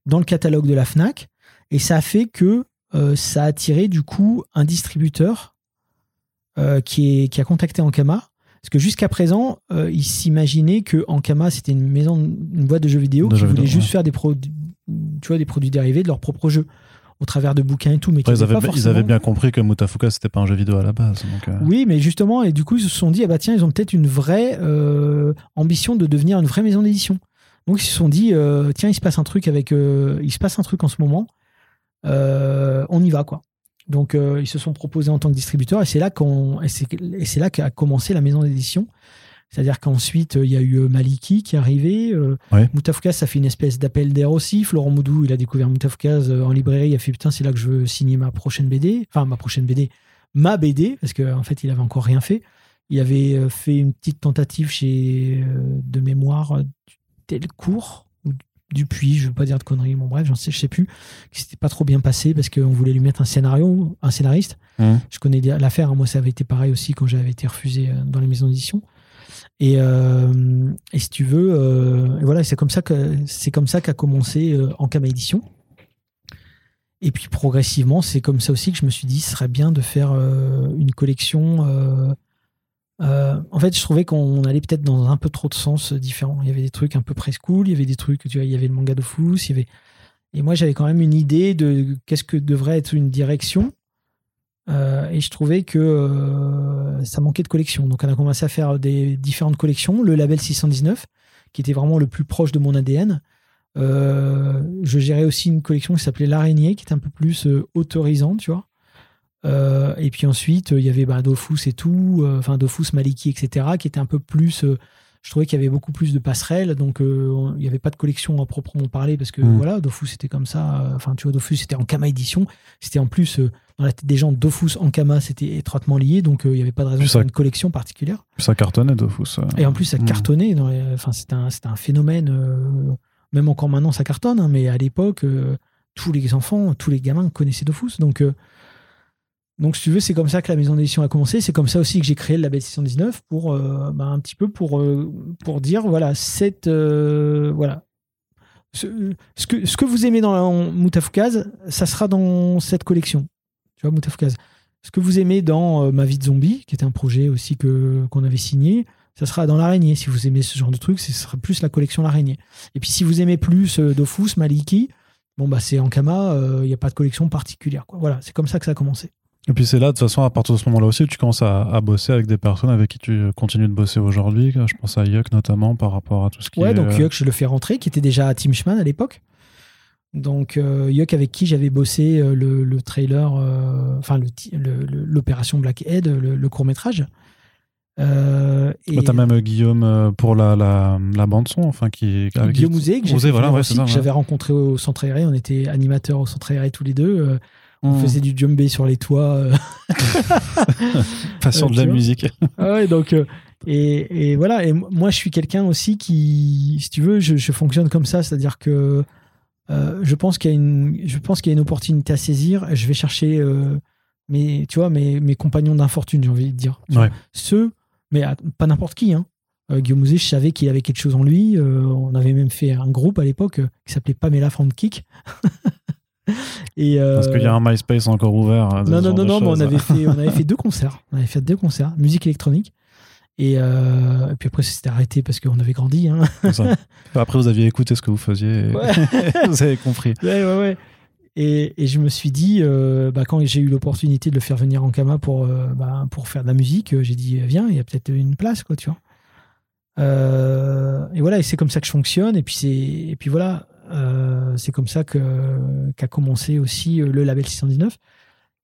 dans le catalogue de la Fnac, et ça a fait que euh, ça a attiré du coup un distributeur euh, qui, est, qui a contacté Ankama. Parce que jusqu'à présent, euh, il s'imaginait que Ankama c'était une maison, une boîte de jeux vidéo De qui jeux voulait vidéo, juste ouais. faire des produits, tu vois, des produits dérivés de leurs propres jeux au travers de bouquins et tout, mais Après, ils, avaient, pas ils forcément- avaient bien compris que Mutafuka, c'était pas un jeu vidéo à la base. Donc, euh, oui, mais justement, et du coup, ils se sont dit, ah bah tiens, ils ont peut-être une vraie ambition de devenir une vraie maison d'édition. Donc ils se sont dit, euh, tiens, il se passe un truc avec, euh, il se passe un truc en ce moment, euh, on y va quoi. Donc ils se sont proposés en tant que distributeur et c'est là qu'on, et c'est, là qu'a commencé la maison d'édition. C'est-à-dire qu'ensuite, il y a eu Maliki qui est arrivé. Ouais. Ça fait une espèce d'appel d'air aussi. Florent Moudou, il a découvert Moutafkaz en librairie. Il a fait Putain, c'est là que je veux signer ma prochaine BD. Enfin, ma prochaine BD. Ma BD, parce qu'en en fait, il avait encore rien fait. Il avait fait une petite tentative chez, de mémoire, Delcourt ou Dupuis, je ne veux pas dire de conneries, bon bref, j'en sais, je sais plus, qui s'était pas trop bien passé parce qu'on voulait lui mettre un scénario, un scénariste. Mmh. Je connais l'affaire, hein. moi ça avait été pareil aussi quand j'avais été refusé dans les maisons d'édition. Et, euh, et, si tu veux, euh, voilà, c'est comme ça que c'est comme ça qu'a commencé euh, Ankama Édition. Et puis progressivement, c'est comme ça aussi que je me suis dit, ce serait bien de faire une collection euh, en fait, je trouvais qu'on allait peut-être dans un peu trop de sens différents. Il y avait des trucs un peu preschool, il y avait des trucs, tu vois, il y avait le manga de fous, il y avait. Et moi, j'avais quand même une idée de qu'est-ce que devrait être une direction. Euh, et je trouvais que euh, ça manquait de collection. Donc, on a commencé à faire des différentes collections. Le label 619, qui était vraiment le plus proche de mon ADN. je gérais aussi une collection qui s'appelait L'araignée, qui était un peu plus autorisante, tu vois. Euh, et puis ensuite, il y avait bah, Dofus et tout, euh, enfin Dofus, Maliki, etc., qui était un peu plus. Euh, je trouvais qu'il y avait beaucoup plus de passerelles, donc il n'y avait pas de collection à proprement parler parce que Mm. voilà, Dofus c'était comme ça. Enfin, tu vois, Dofus c'était en Kama édition, c'était en plus dans la tête des gens, Dofus en Kama c'était étroitement lié, donc il n'y avait pas de raison ça- une collection particulière. Ça cartonnait, Dofus. Et en plus, ça Mm. cartonnait. Enfin, c'était un, un phénomène. même encore maintenant, ça cartonne. hein, mais à l'époque, euh, tous les enfants, tous les gamins connaissaient Dofus. Donc, euh, donc, si tu veux, c'est comme ça que la maison d'édition a commencé. C'est comme ça aussi que j'ai créé le label 619 pour euh, bah, un petit peu pour, euh, pour dire voilà, cette. euh, voilà. Ce, que, ce que vous aimez dans Moutafkaz, ça sera dans cette collection. Tu vois, Moutafkaz. Ce que vous aimez dans Ma vie de zombie, qui était un projet aussi que qu'on avait signé, ça sera dans l'araignée. Si vous aimez ce genre de truc, ce sera plus la collection l'araignée. Et puis si vous aimez plus Dofus, Maliki, bon bah c'est Ankama, il n'y a pas de collection particulière. Voilà, c'est comme ça que ça a commencé. Et puis c'est là, de toute façon, à partir de ce moment-là aussi, tu commences à, à bosser avec des personnes avec qui tu continues de bosser aujourd'hui. Je pense à Yuck notamment par rapport à tout ce qui Ouais, est. donc euh, Yuck, je le fais rentrer, qui était déjà à Team Schman à l'époque. Donc euh, Yuck avec qui j'avais bossé euh, le, le trailer, euh, enfin l'opération Blackhead, le, le court métrage. Euh, et bah, T'as même euh, Guillaume pour la, la, la bande-son, enfin, qui. avec Guillaume Ouzé, que voilà, ouais, ouais. j'avais rencontré au centre aéré. On était animateurs au centre aéré tous les deux. Euh, On Mmh. faisait du djembé sur les toits. euh. Passion euh, de tu la musique. Ah ouais, donc, euh, et, et voilà. Et moi, je suis quelqu'un aussi qui, si tu veux, je, je fonctionne comme ça. C'est-à-dire que euh, je pense qu'il y a une, je pense qu'il y a une opportunité à saisir. Je vais chercher euh, mes, tu vois, mes, mes compagnons d'infortune, j'ai envie de dire. Ouais. Ceux, mais à- pas n'importe qui. Hein. Euh, Guillaume Ouzé, je savais qu'il avait quelque chose en lui. Euh, on avait même fait un groupe à l'époque euh, qui s'appelait Pamela Kick. et Parce euh, qu'il y a un MySpace encore ouvert. hein, non, non, non, non, mais on avait, fait, on avait fait deux concerts. On avait fait deux concerts, musique électronique. Et, euh, et puis après, c'était arrêté parce qu'on avait grandi. Hein. Ça. Après, vous aviez écouté ce que vous faisiez. et Ouais. vous avez compris. Ouais, ouais, ouais. Et, et je me suis dit, euh, bah, quand j'ai eu l'opportunité de le faire venir en Kama pour, euh, bah, pour faire de la musique, euh, j'ai dit, viens, il y a peut-être une place, quoi, tu vois. Euh, et voilà, et c'est comme ça que je fonctionne. Et puis, et puis voilà, euh, c'est comme ça que, qu'a commencé aussi euh, le label 619.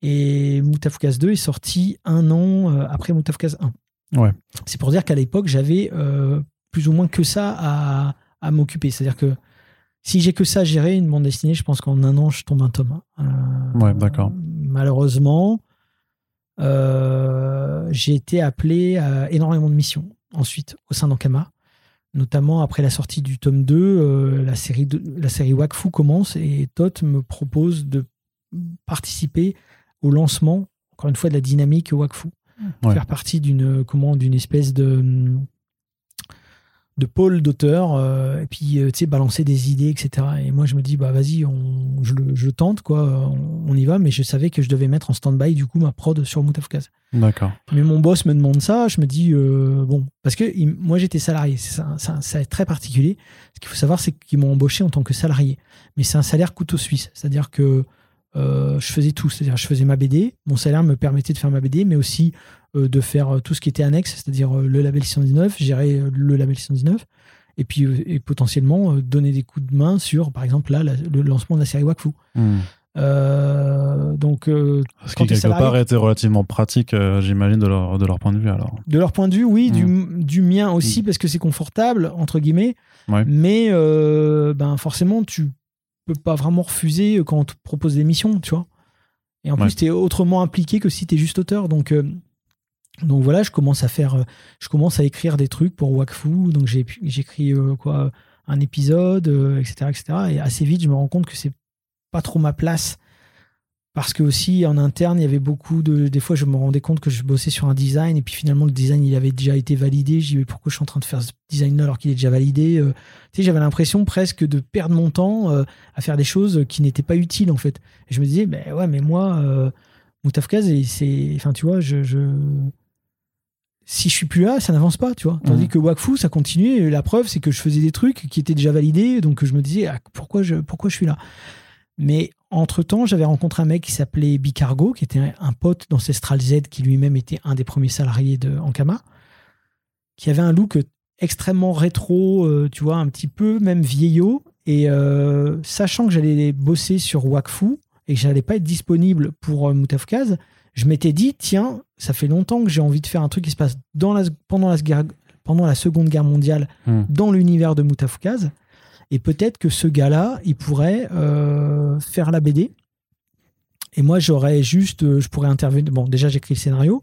Et Moutafkaz 2 est sorti un an euh, après Moutafkaz 1. Ouais. C'est pour dire qu'à l'époque, j'avais euh, plus ou moins que ça à, à m'occuper. C'est-à-dire que si j'ai que ça à gérer, une bande dessinée, je pense qu'en un an, je tombe un tome. Euh, Ouais, d'accord. Malheureusement, euh, j'ai été appelé à énormément de missions ensuite au sein d'Ankama. Notamment après la sortie du tome 2, euh, la, série de- la série Wakfu commence et Tot me propose de participer au lancement, encore une fois, de la dynamique Wakfu. Ouais. Faire partie d'une comment d'une espèce de de pôle d'auteur euh, et puis euh, tu sais balancer des idées etc et moi je me dis bah vas-y on je le je tente quoi on, on y va. Mais je savais que je devais mettre en stand-by du coup ma prod sur Moutafkaz D'accord. mais mon boss me demande ça. Je me dis euh, bon parce que il- moi j'étais salarié. C'est ça- très particulier. Ce qu'il faut savoir c'est qu'ils m'ont embauché en tant que salarié. Mais c'est un salaire couteau suisse. C'est à dire que euh, je faisais tout c'est-à-dire je faisais ma BD mon salaire me permettait de faire ma BD mais aussi euh, de faire euh, tout ce qui était annexe c'est-à-dire euh, le label 619 gérer le label 619 et puis euh, et potentiellement euh, donner des coups de main sur par exemple là la- le lancement de la série Wakfu Hmm. Euh, donc, euh, Ce qui, quelque salarié- part, était relativement pratique, euh, j'imagine, de leur, de leur point de vue, alors. de leur point de vue, oui, du, Mm. du mien aussi, parce que c'est confortable, entre guillemets. Ouais. Mais euh, ben, forcément, tu peux pas vraiment refuser quand on te propose des missions, tu vois. Et en Ouais. plus, tu es autrement impliqué que si tu es juste auteur. Donc, euh, donc voilà, je commence à faire, euh, je commence à écrire des trucs pour Wakfu. Donc j'ai j'écris euh, quoi, un épisode, euh, etc., etc. Et assez vite, je me rends compte que c'est pas trop ma place. Parce que aussi en interne, il y avait beaucoup de. Des fois, je me rendais compte que je bossais sur un design et puis finalement le design il avait déjà été validé. Je dis mais pourquoi je suis en train de faire ce design-là alors qu'il est déjà validé Euh, Tu sais, j'avais l'impression presque de perdre mon temps euh, à faire des choses qui n'étaient pas utiles en fait. Et je me disais ben ouais, mais moi, euh, Moutafkaz, et c'est, enfin tu vois, je, je- si je suis plus là, ça n'avance pas, tu vois. Tandis Mhm. que Wakfu, ça continuait. Et la preuve, c'est que je faisais des trucs qui étaient déjà validés, donc je me disais ah, pourquoi je, pourquoi je suis là? Mais entre-temps, j'avais rencontré un mec qui s'appelait Bicargo, qui était un, pote d'Ancestral Z, qui lui-même était un des premiers salariés de Ankama, qui avait un look extrêmement rétro, euh, tu vois, un petit peu même vieillot. Et euh, sachant que j'allais bosser sur Wakfu et que j'allais pas être disponible pour euh, Moutafkaz, je m'étais dit, tiens, ça fait longtemps que j'ai envie de faire un truc qui se passe dans la, pendant, la, guerre- pendant la Seconde Guerre mondiale, Hmm. dans l'univers de Moutafkaz. Et peut-être que ce gars-là, il pourrait euh, faire la BD. Et moi, j'aurais juste, euh, je pourrais intervenir. Bon, déjà, j'écris le scénario,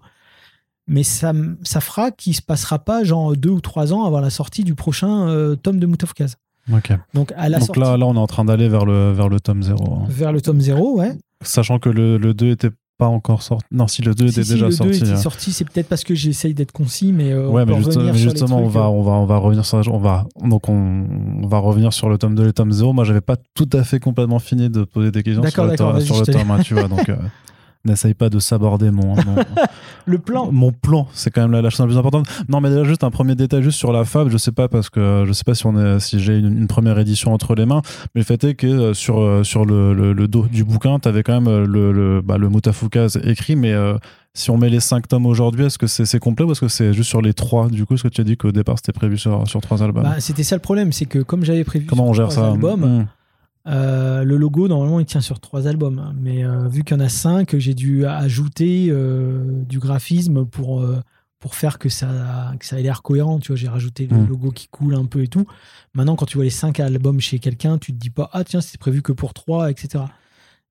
mais ça, ça fera qu'il se passera pas genre deux ou trois ans avant la sortie du prochain euh, tome de Moutafkaz. Ok. Donc, à la Donc sortie, là, là, on est en train d'aller vers le, vers le tome 0. vers le tome 0, ouais. Sachant que le, le 2 était pas encore sorti. Non, si le 2 Si, était si, déjà le 2 sorti. était hein. sorti, c'est peut-être parce que j'essaye d'être concis, mais euh, Ouais, on mais, peut juste- revenir mais justement, on va, euh, on va, on va revenir sur. On va, donc, on, on va revenir sur le tome 2 et le tome 0. Moi, j'avais pas tout à fait complètement fini de poser des questions sur le, sur le tome 1, tu vois. Donc, euh, n'essaye pas de saborder mon, mon, Le plan. mon plan. C'est quand même la, la chose la plus importante. Non, mais déjà, juste un premier détail juste sur la fab. Je sais pas parce que euh, je sais pas si, on est, si j'ai une, une première édition entre les mains, mais le fait est que euh, sur, euh, sur le, le, le dos du bouquin, tu avais quand même le, le, bah, le Mutafukaz écrit, mais. euh, si on met les 5 tomes aujourd'hui, est-ce que c'est complet ou est-ce que c'est juste sur les 3 Du coup, est-ce que tu as dit qu'au départ c'était prévu sur, sur 3 albums? Bah, c'était ça le problème, c'est que comme j'avais prévu Comment sur on gère trois ça? albums, Hmm. Euh, le logo, normalement, il tient sur trois albums. hein. Mais euh, vu qu'il y en a cinq, j'ai dû ajouter euh, du graphisme pour, pour faire que ça, que ça ait l'air cohérent. Tu vois, j'ai rajouté le Mm. logo qui coule un peu et tout. Maintenant, quand tu vois les cinq albums chez quelqu'un, tu te dis pas, ah tiens, c'était prévu que pour trois, etc.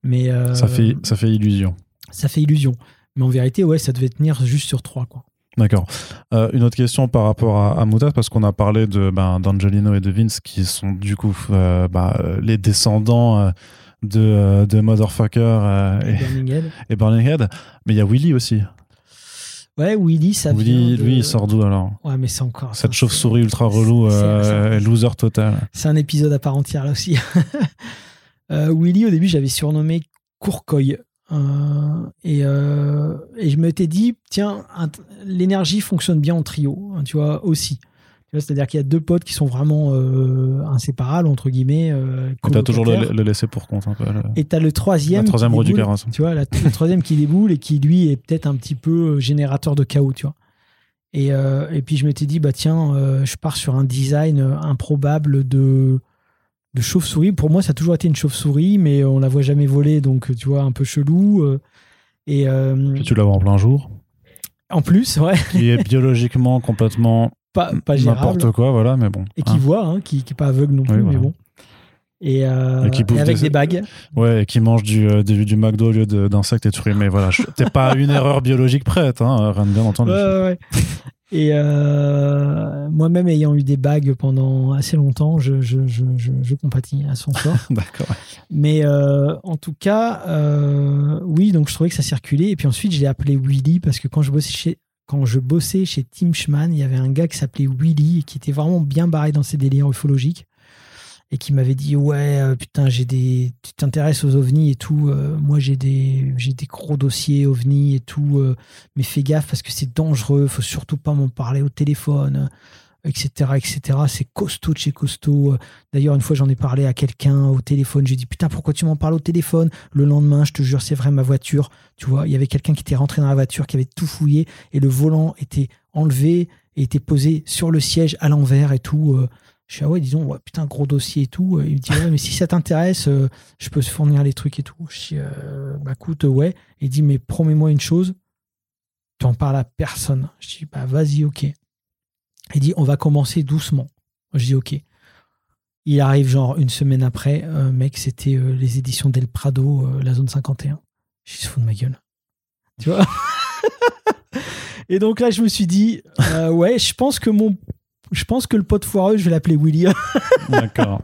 Mais ça, fait, ça fait illusion. ça fait illusion. Mais en vérité, ouais, ça devait tenir juste sur trois, quoi. D'accord. Euh, une autre question par rapport à, à Mutaz, parce qu'on a parlé de ben, d'Angelino et de Vince qui sont du coup euh, bah, euh, les descendants euh, de, de Motherfucker et, Burning Head. et Burning Head. Mais il y a Willy aussi. Ouais, Willy, ça Willy, vient de- lui, il sort d'où alors? Ouais, mais c'est encore. Cette chauve-souris ultra relou, loser total. C'est un épisode à part entière là aussi. Willy, au début, j'avais surnommé Courcoy. Euh, et, euh, et je m'étais dit, tiens, l'énergie fonctionne bien en trio, hein, tu vois, aussi. C'est-à-dire qu'il y a deux potes qui sont vraiment euh, inséparables, entre guillemets. Euh, Mais T'as toujours le, le laisser pour compte un peu. le- Et t'as le troisième. La troisième roue du déboule, carrosse. Tu vois, la- le troisième qui déboule et qui, lui, est peut-être un petit peu générateur de chaos, tu vois. Et, et puis je m'étais dit, bah tiens, je pars sur un design improbable de, de chauve-souris. Pour moi, ça a toujours été une chauve-souris, mais on la voit jamais voler, donc tu vois, un peu chelou. euh. et euh, tu la vois en plein jour, en plus, ouais, qui est biologiquement complètement pas, pas n'importe quoi, voilà, mais bon. Et qui Hein. voit, hein, qui n'est pas aveugle non plus, Oui, mais bon. Et, euh, Et qui et avec des- des bagues. Ouais, et qui mange du, euh, du, du McDo au lieu d'insectes et de fruits. Mais voilà, t'es pas à une erreur biologique prête, hein, rien de bien entendu. Ouais. Et euh, moi-même ayant eu des bagues pendant assez longtemps, je, je, je, je, je compatis à son sort. D'accord. Mais euh, en tout cas, euh, oui, donc je trouvais que ça circulait. Et puis ensuite, je l'ai appelé Willy parce que quand je bossais chez, quand je bossais chez Tim Schman, il y avait un gars qui s'appelait Willy et qui était vraiment bien barré dans ses délires ufologiques et qui m'avait dit ouais euh, putain j'ai des tu t'intéresses aux ovnis et tout euh, moi j'ai des j'ai des gros dossiers ovnis et tout euh, mais fais gaffe parce que c'est dangereux faut surtout pas m'en parler au téléphone etc etc c'est costaud de chez costaud. D'ailleurs une fois j'en ai parlé à quelqu'un au téléphone. J'ai dit putain pourquoi tu m'en parles au téléphone? Le lendemain je te jure c'est vrai ma voiture tu vois il y avait quelqu'un qui était rentré dans la voiture qui avait tout fouillé et le volant était enlevé et était posé sur le siège à l'envers et tout Je suis ah ouais, disons, ouais, putain, gros dossier et tout. Il me dit, ouais, mais si ça t'intéresse, euh, je peux te fournir les trucs et tout. Je dis, euh, bah écoute, ouais. Il dit, mais promets-moi une chose, tu en parles à personne. Je dis, bah vas-y, ok. Il dit, on va commencer doucement. Je dis, ok. Il arrive genre une semaine après, euh, mec, c'était euh, les éditions Del Prado, euh, la zone 51. Je se fous de ma gueule. Tu vois? Et donc là, je me suis dit, euh, ouais, je pense que mon, je pense que le pote foireux, je vais l'appeler Willy. D'accord.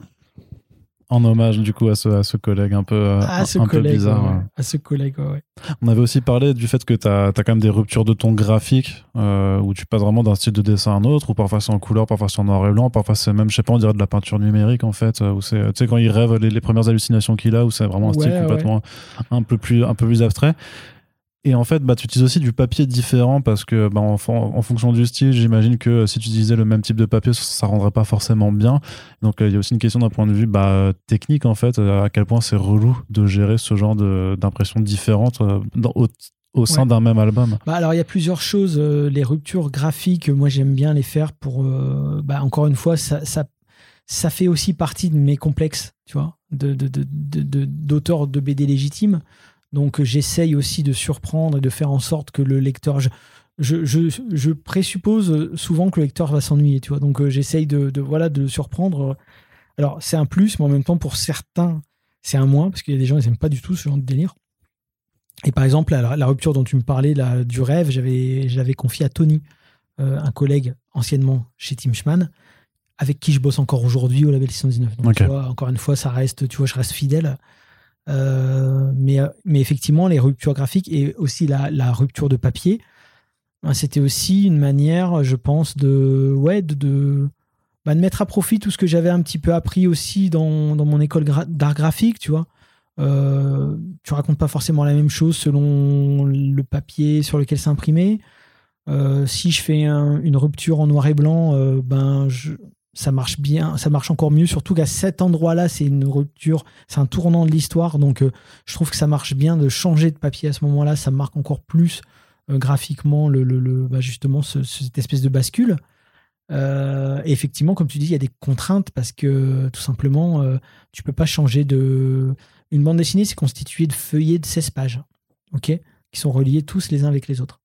En hommage, du coup, à ce, à ce collègue un peu, euh, à ce un peu collègue, bizarre. ouais, ouais. ouais. à ce collègue, ouais. On avait aussi parlé du fait que tu as, quand même des ruptures de ton graphique, euh, où tu passes vraiment d'un style de dessin à un autre, ou parfois c'est en couleur, parfois c'est en noir et blanc, parfois c'est même, je sais pas, on dirait de la peinture numérique en fait, euh, où c'est, tu sais, quand il rêve, les, les premières hallucinations qu'il a, où c'est vraiment un style Ouais, complètement un, peu plus, un peu plus abstrait. Et en fait, bah, tu utilises aussi du papier différent parce que, bah, en, fon- en fonction du style, j'imagine que euh, si tu utilisais le même type de papier, ça, rendrait pas forcément bien. Donc, euh, il y a aussi une question d'un point de vue bah, technique, en fait, euh, à quel point c'est relou de gérer ce genre de- d'impressions différentes euh, dans- au, au sein Ouais. d'un même album. Bah, alors, il y a plusieurs choses. euh, les ruptures graphiques, moi, j'aime bien les faire pour. bah, encore une fois, ça, ça, ça fait aussi partie de mes complexes, tu vois, de, de, de, de- de- d'auteur de BD légitime. Donc, euh, j'essaye aussi de surprendre et de faire en sorte que le lecteur. Je, je, je, je présuppose souvent que le lecteur va s'ennuyer, tu vois. Donc, euh, j'essaye de, de, voilà, de le surprendre. Alors, c'est un plus, mais en même temps, pour certains, c'est un moins, parce qu'il y a des gens, ils n'aiment pas du tout ce genre de délire. Et par exemple, la, la rupture dont tu me parlais, là, du rêve, j'avais, confié à Tony, euh, un collègue anciennement chez Tim Schman, avec qui je bosse encore aujourd'hui au label 619. Donc, tu vois, encore une fois, ça reste, tu vois, je reste fidèle. Euh, mais, mais effectivement, les ruptures graphiques et aussi la, rupture de papier, ben, c'était aussi une manière, je pense, de, ouais, de, bah, de mettre à profit tout ce que j'avais un petit peu appris aussi dans, dans mon école d'art graphique, tu vois. Euh, tu racontes pas forcément la même chose selon le papier sur lequel c'est. Euh, si je fais un- une rupture en noir et blanc, euh, ben je- ça marche bien, ça marche encore mieux. Surtout qu'à cet endroit-là, c'est une rupture, c'est un tournant de l'histoire. Donc, euh, je trouve que ça marche bien de changer de papier à ce moment-là. Ça marque encore plus euh, graphiquement le, bah, justement ce- cette espèce de bascule. Euh, effectivement, comme tu dis, il y a des contraintes parce que tout simplement, tu peux pas changer de. Une bande dessinée, c'est constitué de feuillets de 16 pages, ok, qui sont reliés tous les uns avec les autres.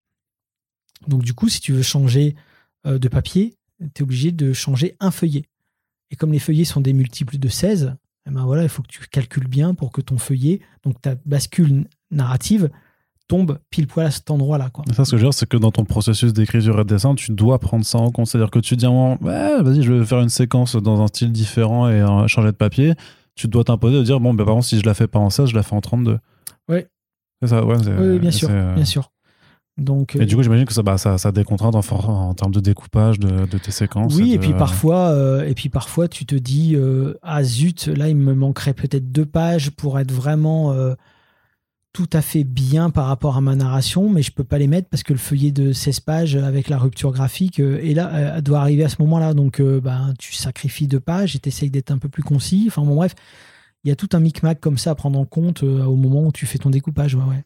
Donc du coup, si tu veux changer de papier, tu es obligé de changer un feuillet. Et comme les feuillets sont des multiples de 16, eh ben voilà, il faut que tu calcules bien pour que ton feuillet, donc ta bascule narrative, tombe pile poil à cet endroit-là. Quoi. Ça, ce que je veux dire, c'est que dans ton processus d'écriture et de dessin, tu dois prendre ça en compte. C'est-à-dire que tu dis un ouais, vas-y, je vais faire une séquence dans un style différent et euh, changer de papier. Tu dois t'imposer de dire, bon, ben, par contre, si je la fais pas en 16, je la fais en 32. Ouais. C'est ça, ouais. c'est- Oui, oui, bien sûr, euh, bien sûr. Donc, Et du coup, j'imagine que ça, bah, ça, ça en, termes de découpage de, de tes séquences. Oui, et de- puis parfois, euh, et puis parfois, tu te dis, euh, ah zut, là, il me manquerait peut-être deux pages pour être vraiment euh, tout à fait bien par rapport à ma narration, mais je peux pas les mettre parce que le feuillet de 16 pages avec la rupture graphique euh, est là, euh, doit arriver à ce moment-là. Donc, euh, ben, tu sacrifies deux pages et tu essayes d'être un peu plus concis. Enfin, bon, bref, il y a tout un micmac comme ça à prendre en compte euh, au moment où tu fais ton découpage. Ouais, ouais.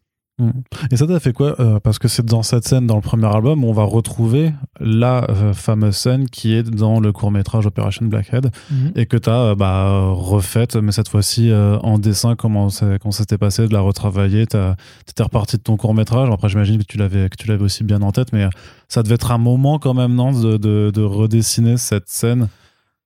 Et ça t'a fait quoi Euh, Parce que c'est dans cette scène, dans le premier album, où on va retrouver la euh, fameuse scène qui est dans le court-métrage Operation Blackhead. Mhm. et que tu as bah, refaite, mais cette fois-ci euh, en dessin, comment ça, comment ça s'était passé, de la retravailler. Tu étais reparti de ton court-métrage. Après, j'imagine que tu l'avais aussi bien en tête, mais euh, ça devait être un moment quand même, non, de, de, de redessiner cette scène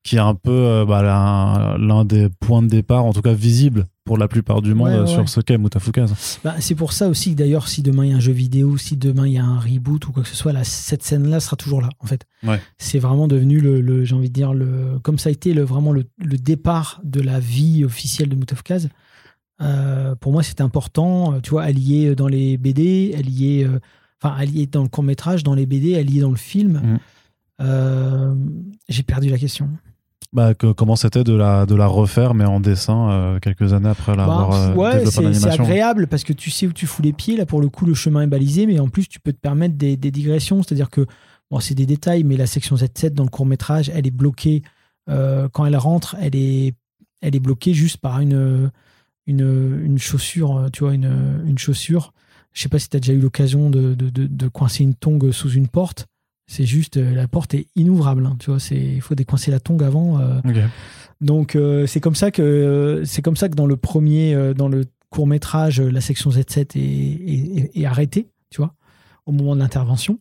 qui est un peu euh, bah, l'un des points de départ, en tout cas visible pour la plupart du monde Ouais, euh, ouais. sur ce qu'est Mutafukaz. Bah, c'est pour ça aussi que d'ailleurs, si demain il y a un jeu vidéo, si demain il y a un reboot ou quoi que ce soit, là, cette scène-là sera toujours là, en fait. C'est vraiment devenu le, le- j'ai envie de dire, le, comme ça a été le, vraiment le, le départ de la vie officielle de Mutafkaz. Euh, pour moi, c'était important, tu vois, elle y est dans les BD, elle y est, euh, enfin, est dans le court métrage, dans les BD, elle y est dans le film. Euh, j'ai perdu la question. Bah, que- comment c'était de la, de la refaire, mais en dessin, euh, quelques années après l'avoir Bah, euh, ouais, c'est agréable parce que tu sais où tu fous les pieds. Là, pour le coup, le chemin est balisé, mais en plus, tu peux te permettre des, des digressions. C'est-à-dire que, bon, c'est des détails, mais la section Z7 dans le court métrage, elle est bloquée. euh, quand elle rentre, elle est, elle est bloquée juste par une, une, une chaussure, tu vois, une, une chaussure. Je sais pas si tu as déjà eu l'occasion de, de, de- de coincer une tongue sous une porte. C'est juste, euh, la porte est inouvrable. hein, tu vois, c'est, il faut décoincer la tongue avant. euh. Donc euh, c'est comme ça que c'est comme ça que dans le premier, dans le court métrage, la section Z7 est, est- est- est arrêtée, tu vois, au moment de l'intervention.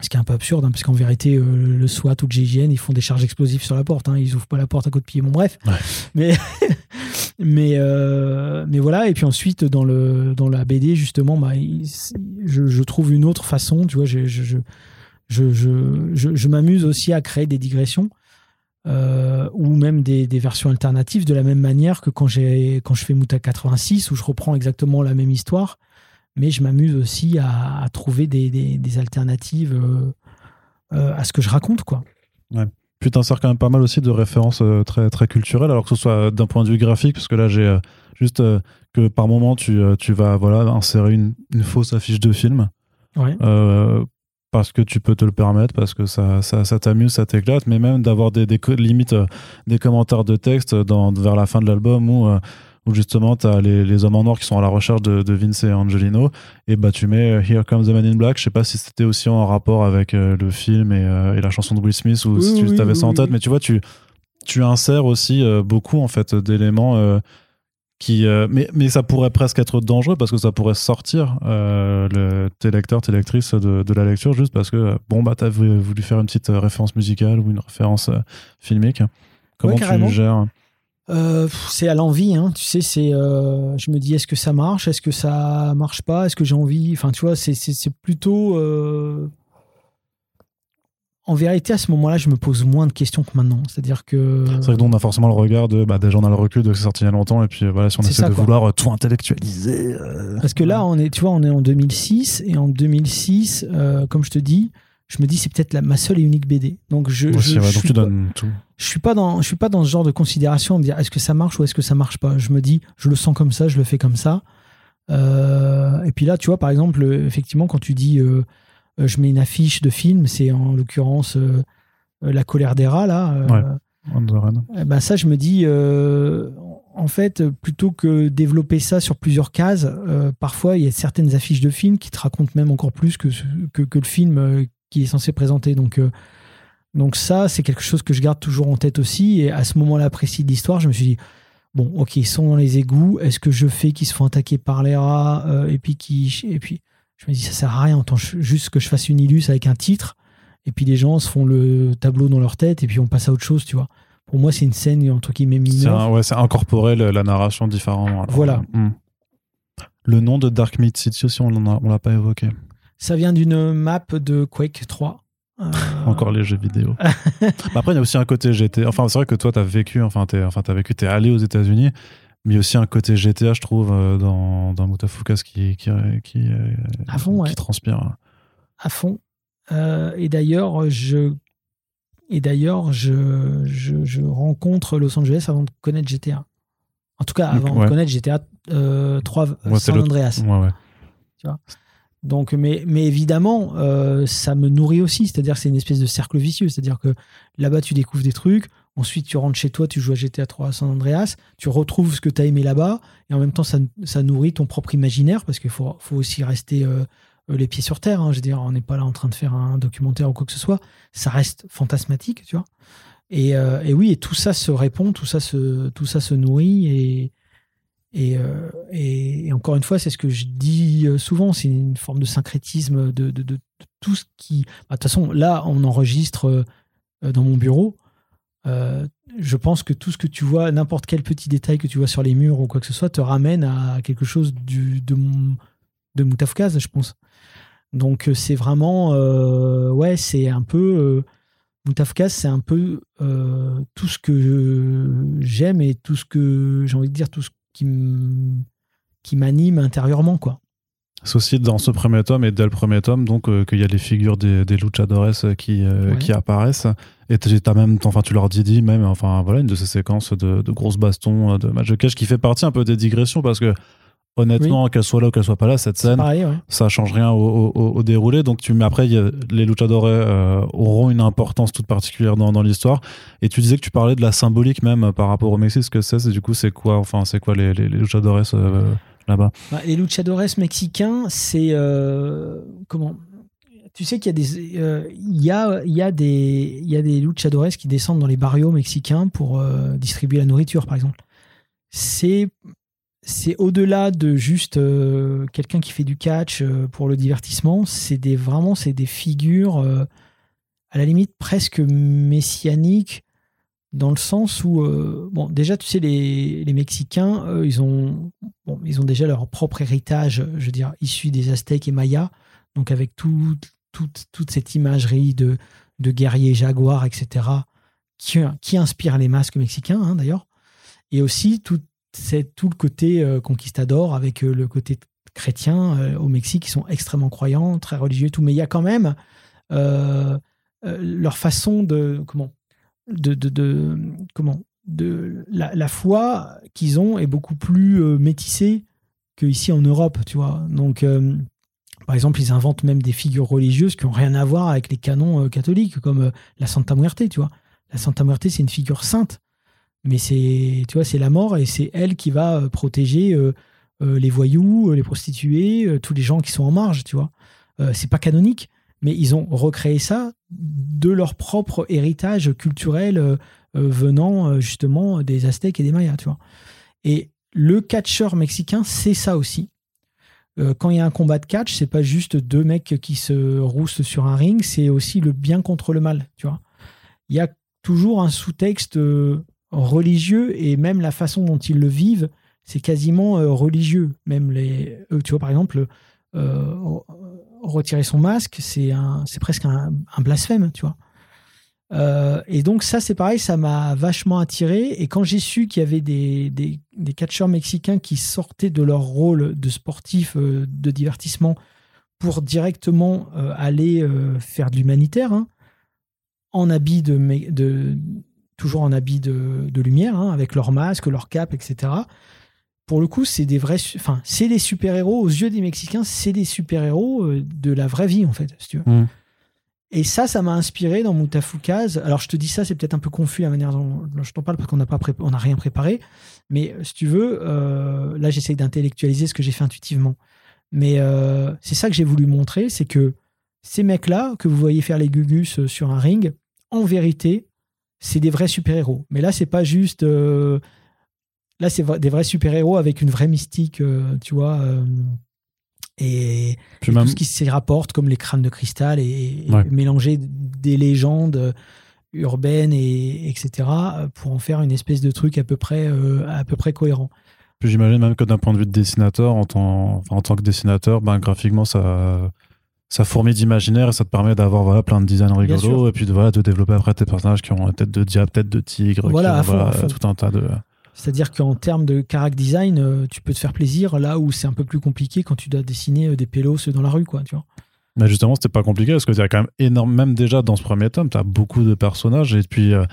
Ce qui est un peu absurde, hein, parce qu'en vérité, euh, le SWAT ou le GIGN, ils font des charges explosives sur la porte. hein, ils ouvrent pas la porte à coup de pied. Bon, bref. Ouais. Mais, mais, euh, mais voilà. Et puis ensuite, dans, le, dans la BD, justement, bah, je, trouve une autre façon. Tu vois, je, m'amuse aussi à créer des digressions. euh, ou même des, versions alternatives de la même manière que quand, je fais Mouta 86 où je reprends exactement la même histoire mais je m'amuse aussi à, trouver des, alternatives euh, à ce que je raconte quoi Puis t'insères quand même pas mal aussi de références euh, très, très culturelles, alors que ce soit d'un point de vue graphique, parce que là j'ai euh, juste euh, que par moment tu, tu vas voilà, insérer une, une fausse affiche de film, ouais. Euh, parce que tu peux te le permettre, parce que ça, ça, ça t'amuse, ça t'éclate, mais même d'avoir des, des limites des commentaires de texte dans, vers la fin de l'album où, où justement tu as les, les hommes en noir qui sont à la recherche de, de Vince et Angelino, et bah tu mets euh, Here Comes the Man in Black. Je sais pas si c'était aussi en rapport avec euh, le film et, euh, et la chanson de Will Smith ou Oui, si tu oui, avais oui, ça en tête, mais tu vois, tu, tu insères aussi beaucoup en fait d'éléments. qui, euh, mais, mais ça pourrait presque être dangereux parce que ça pourrait sortir euh, le, tes lecteurs, tes lectrices de, de la lecture juste parce que bon bah t'as voulu faire une petite référence musicale ou une référence euh, filmique. Comment carrément. tu gères Euh, c'est à l'envie hein, tu sais c'est euh, je me dis est-ce que ça marche? Est-ce que ça marche pas? Est-ce que j'ai envie? Enfin tu vois c'est, plutôt euh, en vérité à ce moment-là je me pose moins de questions que maintenant. C'est-à-dire que C'est vrai que on a forcément le regard de bah, déjà on a le recul de que c'est sorti il y a longtemps et puis voilà si on essaie ça, de quoi. vouloir tout intellectualiser. Parce que là, on est, tu vois, on est en 2006 et en 2006, euh, comme je te dis, je me dis c'est peut-être ma seule et unique BD. Donc je, ouais, je donc suis pas, tout. je suis pas dans, je suis pas dans ce genre de considération de me dire est-ce que ça marche ou est-ce que ça marche pas? Je me dis je le sens comme ça, je le fais comme ça. Euh, et puis là, tu vois, par exemple, euh, effectivement, quand tu dis euh, je mets une affiche de film, c'est en l'occurrence euh, La colère des rats là. Ouais. Eh ben ça, je me dis, en fait, plutôt que développer ça sur plusieurs cases, euh, parfois il y a certaines affiches de films qui te racontent même encore plus que, que, que le film qui est censé présenter. Donc, euh, donc ça, c'est quelque chose que je garde toujours en tête aussi. Et à ce moment-là précis de l'histoire, je me suis dit, bon, ok, ils sont dans les égouts. Est-ce que je fais qu'ils se font attaquer par les rats euh, et puis qui et puis je me dis ça sert à rien. Autant juste que je fasse une illus avec un titre. Et puis les gens se font le tableau dans leur tête et puis on passe à autre chose, tu vois. Pour moi, c'est une scène entre guillemets mineure. ouais, c'est incorporer la narration différemment. alors, Voilà. euh, hmm. Le nom de Dark Mid City aussi, on l'a pas évoqué. Ça vient d'une map de Quake 3. Euh, Encore les jeux vidéo. Après, il y a aussi un côté GTA. Enfin, c'est vrai que toi, tu as vécu, enfin, t'es, enfin, vécu, t'es allé aux États-Unis, mais il y a aussi un côté GTA, je trouve, euh, dans, dans Mutafukas qui, qui, qui, euh, À fond, ouais. qui transpire. à fond. Euh, et d'ailleurs, je et d'ailleurs, je, je, je rencontre Los Angeles avant de connaître GTA. En tout cas, avant Ouais. de connaître GTA euh, 3 euh, Ouais, San Andreas. Ouais, ouais. Donc, mais, mais évidemment, euh, ça me nourrit aussi. C'est-à-dire que c'est une espèce de cercle vicieux. C'est-à-dire que là-bas, tu découvres des trucs. Ensuite, tu rentres chez toi, tu joues à GTA 3 à San Andreas. Tu retrouves ce que tu as aimé là-bas. Et en même temps, ça, ça nourrit ton propre imaginaire parce qu'il faut, faut aussi rester euh, euh, les pieds sur terre. hein. Je veux dire, on n'est pas là en train de faire un documentaire ou quoi que ce soit. Ça reste fantasmatique, tu vois. Et, et oui, et tout ça se répond, tout ça se, tout ça se nourrit. Et, et, euh, et, encore une fois, c'est ce que je dis euh, souvent, c'est une forme de syncrétisme de, tout ce qui... bah, De toute façon, là, on enregistre euh, dans mon bureau. Je pense que tout ce que tu vois, n'importe quel petit détail que tu vois sur les murs ou quoi que ce soit, te ramène à quelque chose de, de Moutafkaz, je pense. Donc c'est vraiment... ouais, c'est un peu... Euh, Moutafkaz, c'est un peu tout ce que j'aime et tout ce que j'ai envie de dire, tout ce qui m'anime intérieurement, quoi. C'est aussi dans ce premier tome et dès le premier tome, donc euh, qu'il y a les figures des, des luchadores euh, qui, euh, Ouais. qui apparaissent. Et tu as même, enfin, tu leur dis, dis même, enfin, voilà, une de ces séquences de, de grosses bastons, de match de catch qui fait partie un peu des digressions parce que, honnêtement, qu'elle soit là ou qu'elle soit pas là, cette scène, Pareil, ouais. ça change rien au, au- au déroulé. Donc, tu, mais après, il y a- les luchadores euh, auront une importance toute particulière dans, dans l'histoire. Et tu disais que tu parlais de la symbolique même euh, par rapport au Mexique, ce que c'est, du coup, c'est quoi, enfin, c'est quoi les, les, les luchadores euh, là-bas? Bah, les luchadores mexicains, c'est euh, comment? Tu sais qu'il y a des, il y a, il y a des, il y a des luchadores qui descendent dans les barrios mexicains pour distribuer la nourriture, par exemple. C'est c'est au-delà de juste quelqu'un qui fait du catch pour le divertissement. C'est des vraiment c'est des figures à la limite presque messianiques dans le sens où, euh, bon, déjà, tu sais, les, les Mexicains, ils, ont, ils ont déjà leur propre héritage, je veux dire, issu des Aztèques et Mayas, donc avec tout, toute cette imagerie de, de guerriers jaguars, etc., qui, qui inspire les masques mexicains, hein, d'ailleurs, et aussi tout, tout le côté euh, conquistador avec euh, le côté chrétien au Mexique, qui sont extrêmement croyants, très religieux, tout, mais il y a quand même leur façon de, comment de, de, comment de la, foi qu'ils ont est beaucoup plus euh, métissée qu'ici en Europe, tu vois. Donc, euh, par exemple, ils inventent même des figures religieuses qui n'ont rien à voir avec les canons euh, catholiques, comme la Santa Muerte, tu vois. La Santa Muerte, c'est une figure sainte, mais c'est, tu c'est la mort et c'est elle qui va protéger les voyous, les prostituées, tous les gens qui sont en marge, tu vois. c'est pas canonique, mais ils ont recréé ça de leur propre héritage culturel euh, euh, venant euh, justement des Aztèques et des Mayas, tu vois. Et le catcheur mexicain, c'est ça aussi. quand il y a un combat de catch, c'est pas juste deux mecs qui se roussent sur un ring, c'est aussi le bien contre le mal, tu vois. Il y a toujours un sous-texte religieux et même la façon dont ils le vivent, c'est quasiment religieux. Même les, tu vois, par exemple, retirer son masque, c'est c'est presque un, blasphème, tu vois. Euh, et donc ça, c'est pareil, ça m'a vachement attiré. Et quand j'ai su qu'il y avait des, des, catcheurs mexicains qui sortaient de leur rôle de sportif euh, de divertissement pour directement euh, aller faire de l'humanitaire, hein, en habit de, toujours en habit de, de lumière, hein, avec leur masque, leur cap, etc pour le coup, c'est des vrais, enfin, c'est des super-héros aux yeux des Mexicains, c'est des super-héros euh, de la vraie vie en fait, si tu veux. Mm. Et ça, ça m'a inspiré dans Moutafukaz. Alors, je te dis ça, c'est peut-être un peu confus la manière dont je t'en parle parce qu'on n'a pas on n'a rien préparé. Mais si tu veux, euh, là, j'essaie d'intellectualiser ce que j'ai fait intuitivement. Mais euh, c'est ça que j'ai voulu montrer, c'est que ces mecs-là que vous voyez faire les gugus sur un ring, en vérité, c'est des vrais super-héros. Mais là, c'est pas juste Là, c'est des vrais super-héros avec une vraie mystique, euh, tu vois. Euh, et, tout ce qui s'y rapporte, comme les crânes de cristal, et, mélanger des légendes urbaines, et, etc., pour en faire une espèce de truc à peu près, euh, à peu près cohérent. J'imagine même que d'un point de vue de dessinateur, en tant, en tant que dessinateur, ben, graphiquement, ça, ça fourmille d'imaginaire et ça te permet d'avoir voilà, plein de designs rigolos et puis de, voilà, de développer après tes personnages qui ont tête de diable, tête de tigre, voilà, tout un tas de. C'est-à-dire qu'en termes de character design, euh, tu peux te faire plaisir là où c'est un peu plus compliqué quand tu dois dessiner euh, des pélos dans la rue, quoi, tu vois. Mais justement, c'était pas compliqué parce que y a quand même énorme, même déjà dans ce premier tome, tu as beaucoup de personnages et puis euh,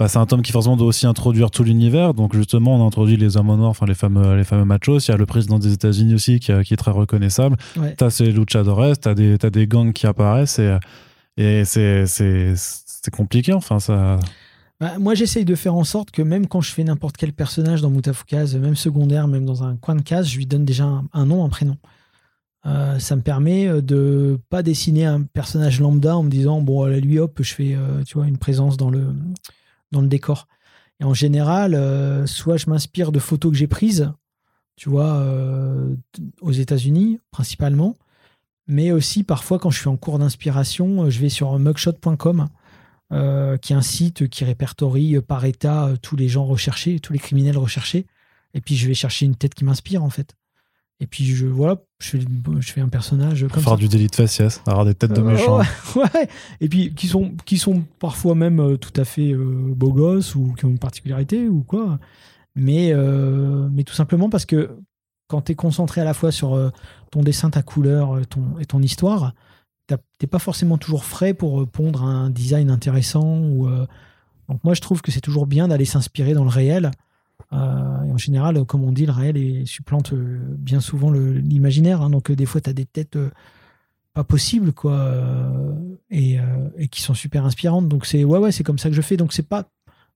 bah, c'est un tome qui forcément doit aussi introduire tout l'univers. Donc justement, on a introduit les hommes noirs, enfin les fameux, les fameux machos. Il y a le président des États-Unis aussi qui, qui, est très reconnaissable. Tu as ces luchadores, tu as, as, des gangs qui apparaissent et, et c'est compliqué. Enfin, ça. Bah, moi, j'essaye de faire en sorte que même quand je fais n'importe quel personnage dans Moutafukaz, même secondaire, même dans un coin de case, je lui donne déjà un, nom, un prénom. Euh, ça me permet euh, de pas dessiner un personnage lambda en me disant bon lui hop je fais euh, tu vois une présence dans le dans le décor et en général soit je m'inspire de photos que j'ai prises tu vois aux États-Unis principalement mais aussi parfois quand je suis en cours d'inspiration je vais sur mugshot.com euh, qui est un site qui répertorie par état euh, tous les gens recherchés, tous les criminels recherchés. Et puis je vais chercher une tête qui m'inspire en fait. Et puis je voilà, je fais, je fais un personnage comme faire du délit de faciès, avoir des têtes de euh, méchants. ouais, Et puis qui sont qui sont parfois même tout à fait beaux gosses ou qui ont une particularité ou quoi. Mais mais tout simplement parce que quand tu es concentré à la fois sur ton dessin, ta couleur, ton et ton histoire, t'es pas forcément toujours frais pour pondre un design intéressant. Ou, euh, Donc moi, je trouve que c'est toujours bien d'aller s'inspirer dans le réel. Euh, et en général, comme on dit, le réel est, supplante euh, bien souvent l'imaginaire. Hein. donc des fois, tu as des têtes pas possibles, quoi, et, et, qui sont super inspirantes. Donc c'est ouais, ouais, c'est comme ça que je fais. Donc c'est pas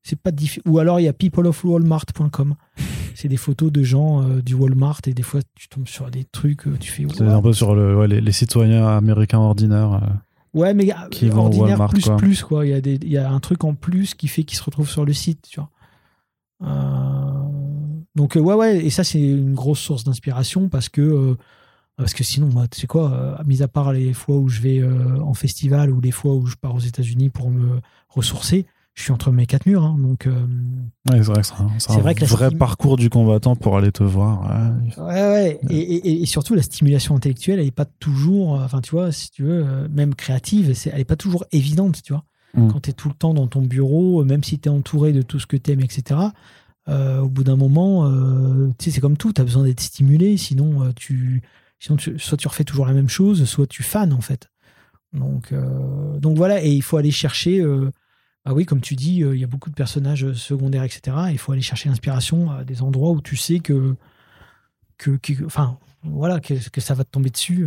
c'est pas Ou alors il y a peopleofwalmart.com. C'est des photos de gens euh, du Walmart et des fois tu tombes sur des trucs, euh, tu fais. C'est un peu sur le, les, citoyens américains ordinaires. Euh. Ouais, mais Qui vont ordinaire Walmart, plus quoi. plus quoi. Il y a des, il y a un truc en plus qui fait qu'il se retrouve sur le site, tu vois. Euh, Donc euh, ouais ouais et ça c'est une grosse source d'inspiration parce que euh, parce que sinon moi tu sais quoi, mis à part les fois où je vais en festival ou les fois où je pars aux États-Unis pour me ressourcer, je suis entre mes quatre murs. hein. donc euh, Ouais, c'est vrai que c'est un, c'est C'est un vrai que vrai stim- parcours du combattant pour aller te voir. ouais. Ouais, ouais. Et, et- et surtout, la stimulation intellectuelle, elle n'est pas toujours, enfin, tu vois, si tu veux, même créative, elle n'est pas toujours évidente, tu vois. Mm. Quand tu es tout le temps dans ton bureau, euh, même si tu es entouré de tout ce que tu aimes, etc., euh, au bout d'un moment, euh, c'est comme tout, tu as besoin d'être stimulé, sinon, tu, sinon soit tu refais toujours la même chose, soit tu fanes, en fait. Donc, voilà, et il faut aller chercher. ah oui, comme tu dis, il y a beaucoup de personnages secondaires, etc. Il faut aller chercher l'inspiration à des endroits où tu sais que, que, enfin, voilà, que ça va te tomber dessus.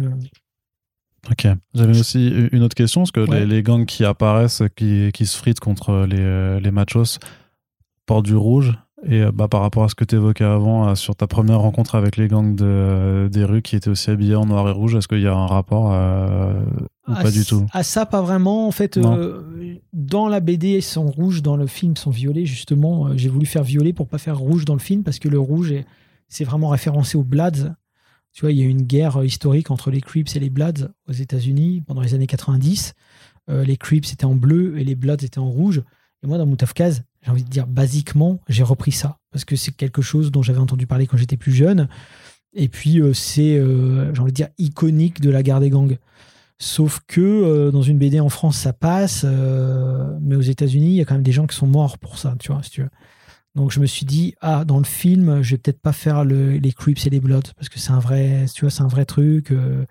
Ok. J'avais aussi une autre question, parce que Ouais. les, les gangs qui apparaissent, qui, qui se fritent contre les, euh, les machos, portent du rouge. Et euh, bah, par rapport à ce que tu évoquais avant, euh, sur ta première rencontre avec les gangs de, des rues qui étaient aussi habillés en noir et rouge, est-ce qu'il y a un rapport ou À pas du tout? À ça, pas vraiment. En fait, euh, dans la BD, ils sont rouges, dans le film, ils sont violets. Justement, j'ai voulu faire violet pour pas faire rouge dans le film, parce que le rouge, est- c'est vraiment référencé aux Bloods. Tu vois, il y a eu une guerre euh, historique entre les Crips et les Bloods aux États-Unis pendant les années 90. Euh, les Crips étaient en bleu et les Bloods étaient en rouge. Et moi, dans Moutafkaz, j'ai envie de dire, basiquement, j'ai repris ça. Parce que c'est quelque chose dont j'avais entendu parler quand j'étais plus jeune. Et puis, euh, c'est, j'ai envie de dire, iconique de la guerre des gangs. Sauf que dans une BD en France, ça passe. mais aux États-Unis, il y a quand même des gens qui sont morts pour ça, tu vois, si tu veux. Donc je me suis dit, ah, dans le film, je vais peut-être pas faire le- les Crips et les Bloods, parce que c'est un vrai, tu vois, c'est un vrai truc. euh,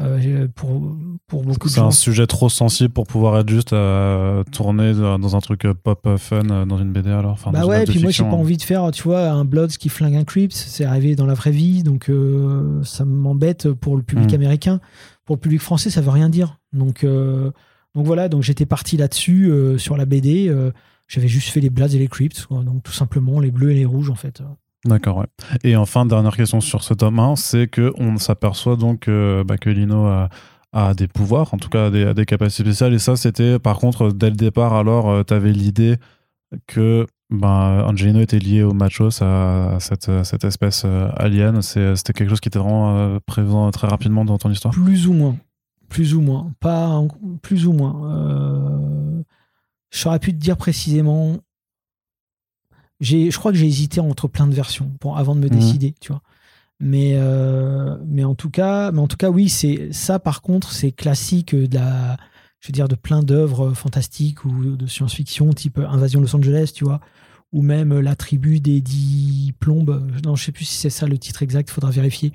euh, pour, pour beaucoup C'est un sujet trop sensible pour pouvoir être juste euh, tourné dans un truc euh, pop fun dans une BD alors. Enfin, Bah ouais, puis moi j'ai pas envie de faire, tu vois, un Bloods qui flingue un Crips, c'est arrivé dans la vraie vie, donc euh, ça m'embête pour le public Mm. américain. Pour le public français, ça veut rien dire. Donc, donc voilà, donc j'étais parti là-dessus sur la BD. Euh, J'avais juste fait les Bloods et les quoi. donc tout simplement les bleus et les rouges en fait. D'accord, ouais. Et enfin, dernière question sur ce tome 1, c'est que on s'aperçoit donc euh, bah, que Lino a, a des pouvoirs, en tout cas a des, a des capacités spéciales. Et ça, c'était par contre, dès le départ, alors, tu avais l'idée que ben, Angelino était lié aux machos, à, à cette, à cette espèce euh, alien. C'était quelque chose qui était vraiment euh, présent très rapidement dans ton histoire? Plus ou moins. Plus ou moins. Pas en- plus ou moins. Euh, J'aurais pu te dire précisément. J'ai, je crois que j'ai hésité entre plein de versions pour, avant de me Mhm. décider, tu vois. Mais, euh, mais en tout cas, mais en tout cas, oui, c'est ça. Par contre, c'est classique de la, je veux dire, de plein d'œuvres fantastiques ou de science-fiction, type Invasion Los Angeles, tu vois, ou même la tribu des dix plombes. Non, je sais plus si c'est ça le titre exact. Faudra vérifier.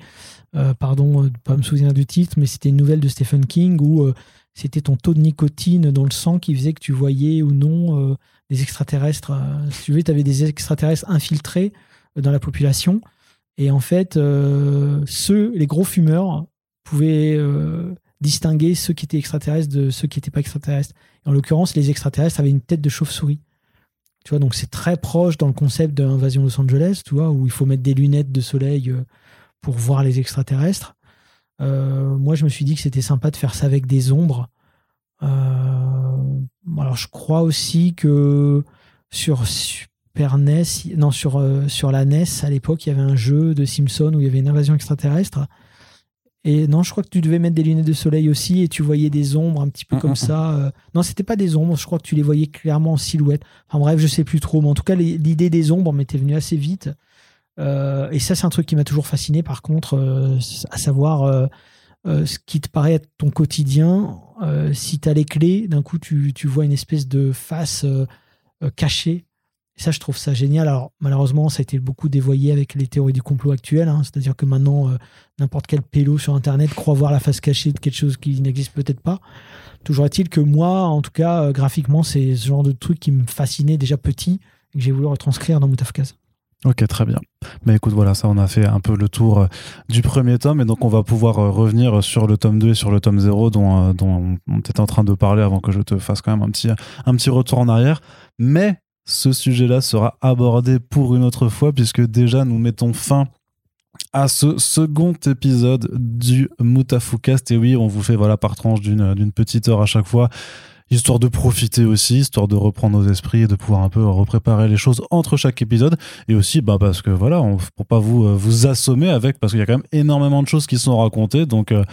Euh, pardon euh, de pas me souvenir du titre, mais c'était une nouvelle de Stephen King où euh, c'était ton taux de nicotine dans le sang qui faisait que tu voyais ou non euh, des extraterrestres. euh, si tu veux, tu avais des extraterrestres infiltrés euh, dans la population. Et en fait, ceux, les gros fumeurs, pouvaient distinguer ceux qui étaient extraterrestres de ceux qui n'étaient pas extraterrestres. Et en l'occurrence, les extraterrestres avaient une tête de chauve-souris. Tu vois, donc c'est très proche dans le concept d'invasion Los Angeles, tu vois, où il faut mettre des lunettes de soleil pour voir les extraterrestres. Euh, moi, je me suis dit que c'était sympa de faire ça avec des ombres. Euh, alors, je crois aussi que sur Super NES, non, sur, euh, sur la NES, à l'époque, il y avait un jeu de Simpson où il y avait une invasion extraterrestre. Et non, je crois que tu devais mettre des lunettes de soleil aussi et tu voyais des ombres un petit peu comme ça. euh. Non, c'était pas des ombres, je crois que tu les voyais clairement en silhouette. Enfin bref, je sais plus trop, mais en tout cas, l'idée des ombres m'était venue assez vite. Euh, et ça, c'est un truc qui m'a toujours fasciné, par contre, euh, à savoir euh, ce qui te paraît être ton quotidien. si tu as les clés, d'un coup, tu, vois une espèce de face cachée. Et ça, je trouve ça génial. Alors, malheureusement, ça a été beaucoup dévoyé avec les théories du complot actuelles. hein. C'est-à-dire que maintenant, n'importe quel pélo sur Internet croit voir la face cachée de quelque chose qui n'existe peut-être pas. Toujours est-il que moi, en tout cas, graphiquement, c'est ce genre de truc qui me fascinait déjà petit et que j'ai voulu retranscrire dans Moutafkaz. Ok, très bien. Mais écoute, voilà, ça, on a fait un peu le tour euh, du premier tome, et donc on va pouvoir euh, revenir sur le tome 2 et sur le tome 0 dont, euh, on était en train de parler avant que je te fasse quand même un petit, retour en arrière. Mais ce sujet-là sera abordé pour une autre fois, puisque déjà nous mettons fin à ce second épisode du Mutafukast. Et oui, on vous fait voilà par tranche d'une petite heure à chaque fois histoire de profiter aussi, histoire de reprendre nos esprits et de pouvoir un peu repréparer les choses entre chaque épisode. Et aussi, bah, parce que voilà, on, pour pas vous, euh, vous assommer avec, parce qu'il y a quand même énormément de choses qui sont racontées. Donc, euh,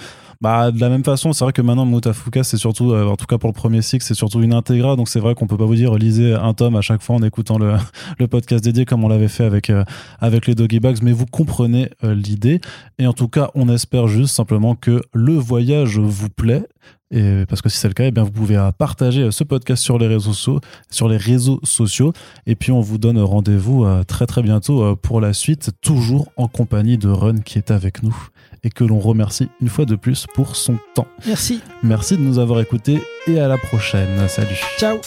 bah, de la même façon, c'est vrai que maintenant, Mutafuka, c'est surtout, euh, en tout cas pour le premier cycle, c'est surtout une intégra. Donc, c'est vrai qu'on peut pas vous dire, lisez un tome à chaque fois en écoutant le, le podcast dédié comme on l'avait fait avec, avec les Doggy Bags. Mais vous comprenez l'idée. Et en tout cas, on espère juste simplement que le voyage vous plaît et parce que si c'est le cas, eh bien vous pouvez euh, partager euh, ce podcast sur les réseaux sociaux, sur les réseaux sociaux. Et puis on vous donne rendez-vous euh, très très bientôt pour la suite, toujours en compagnie de Run qui est avec nous et que l'on remercie une fois de plus pour son temps. Merci. Merci de nous avoir écoutés et à la prochaine. Salut. Ciao.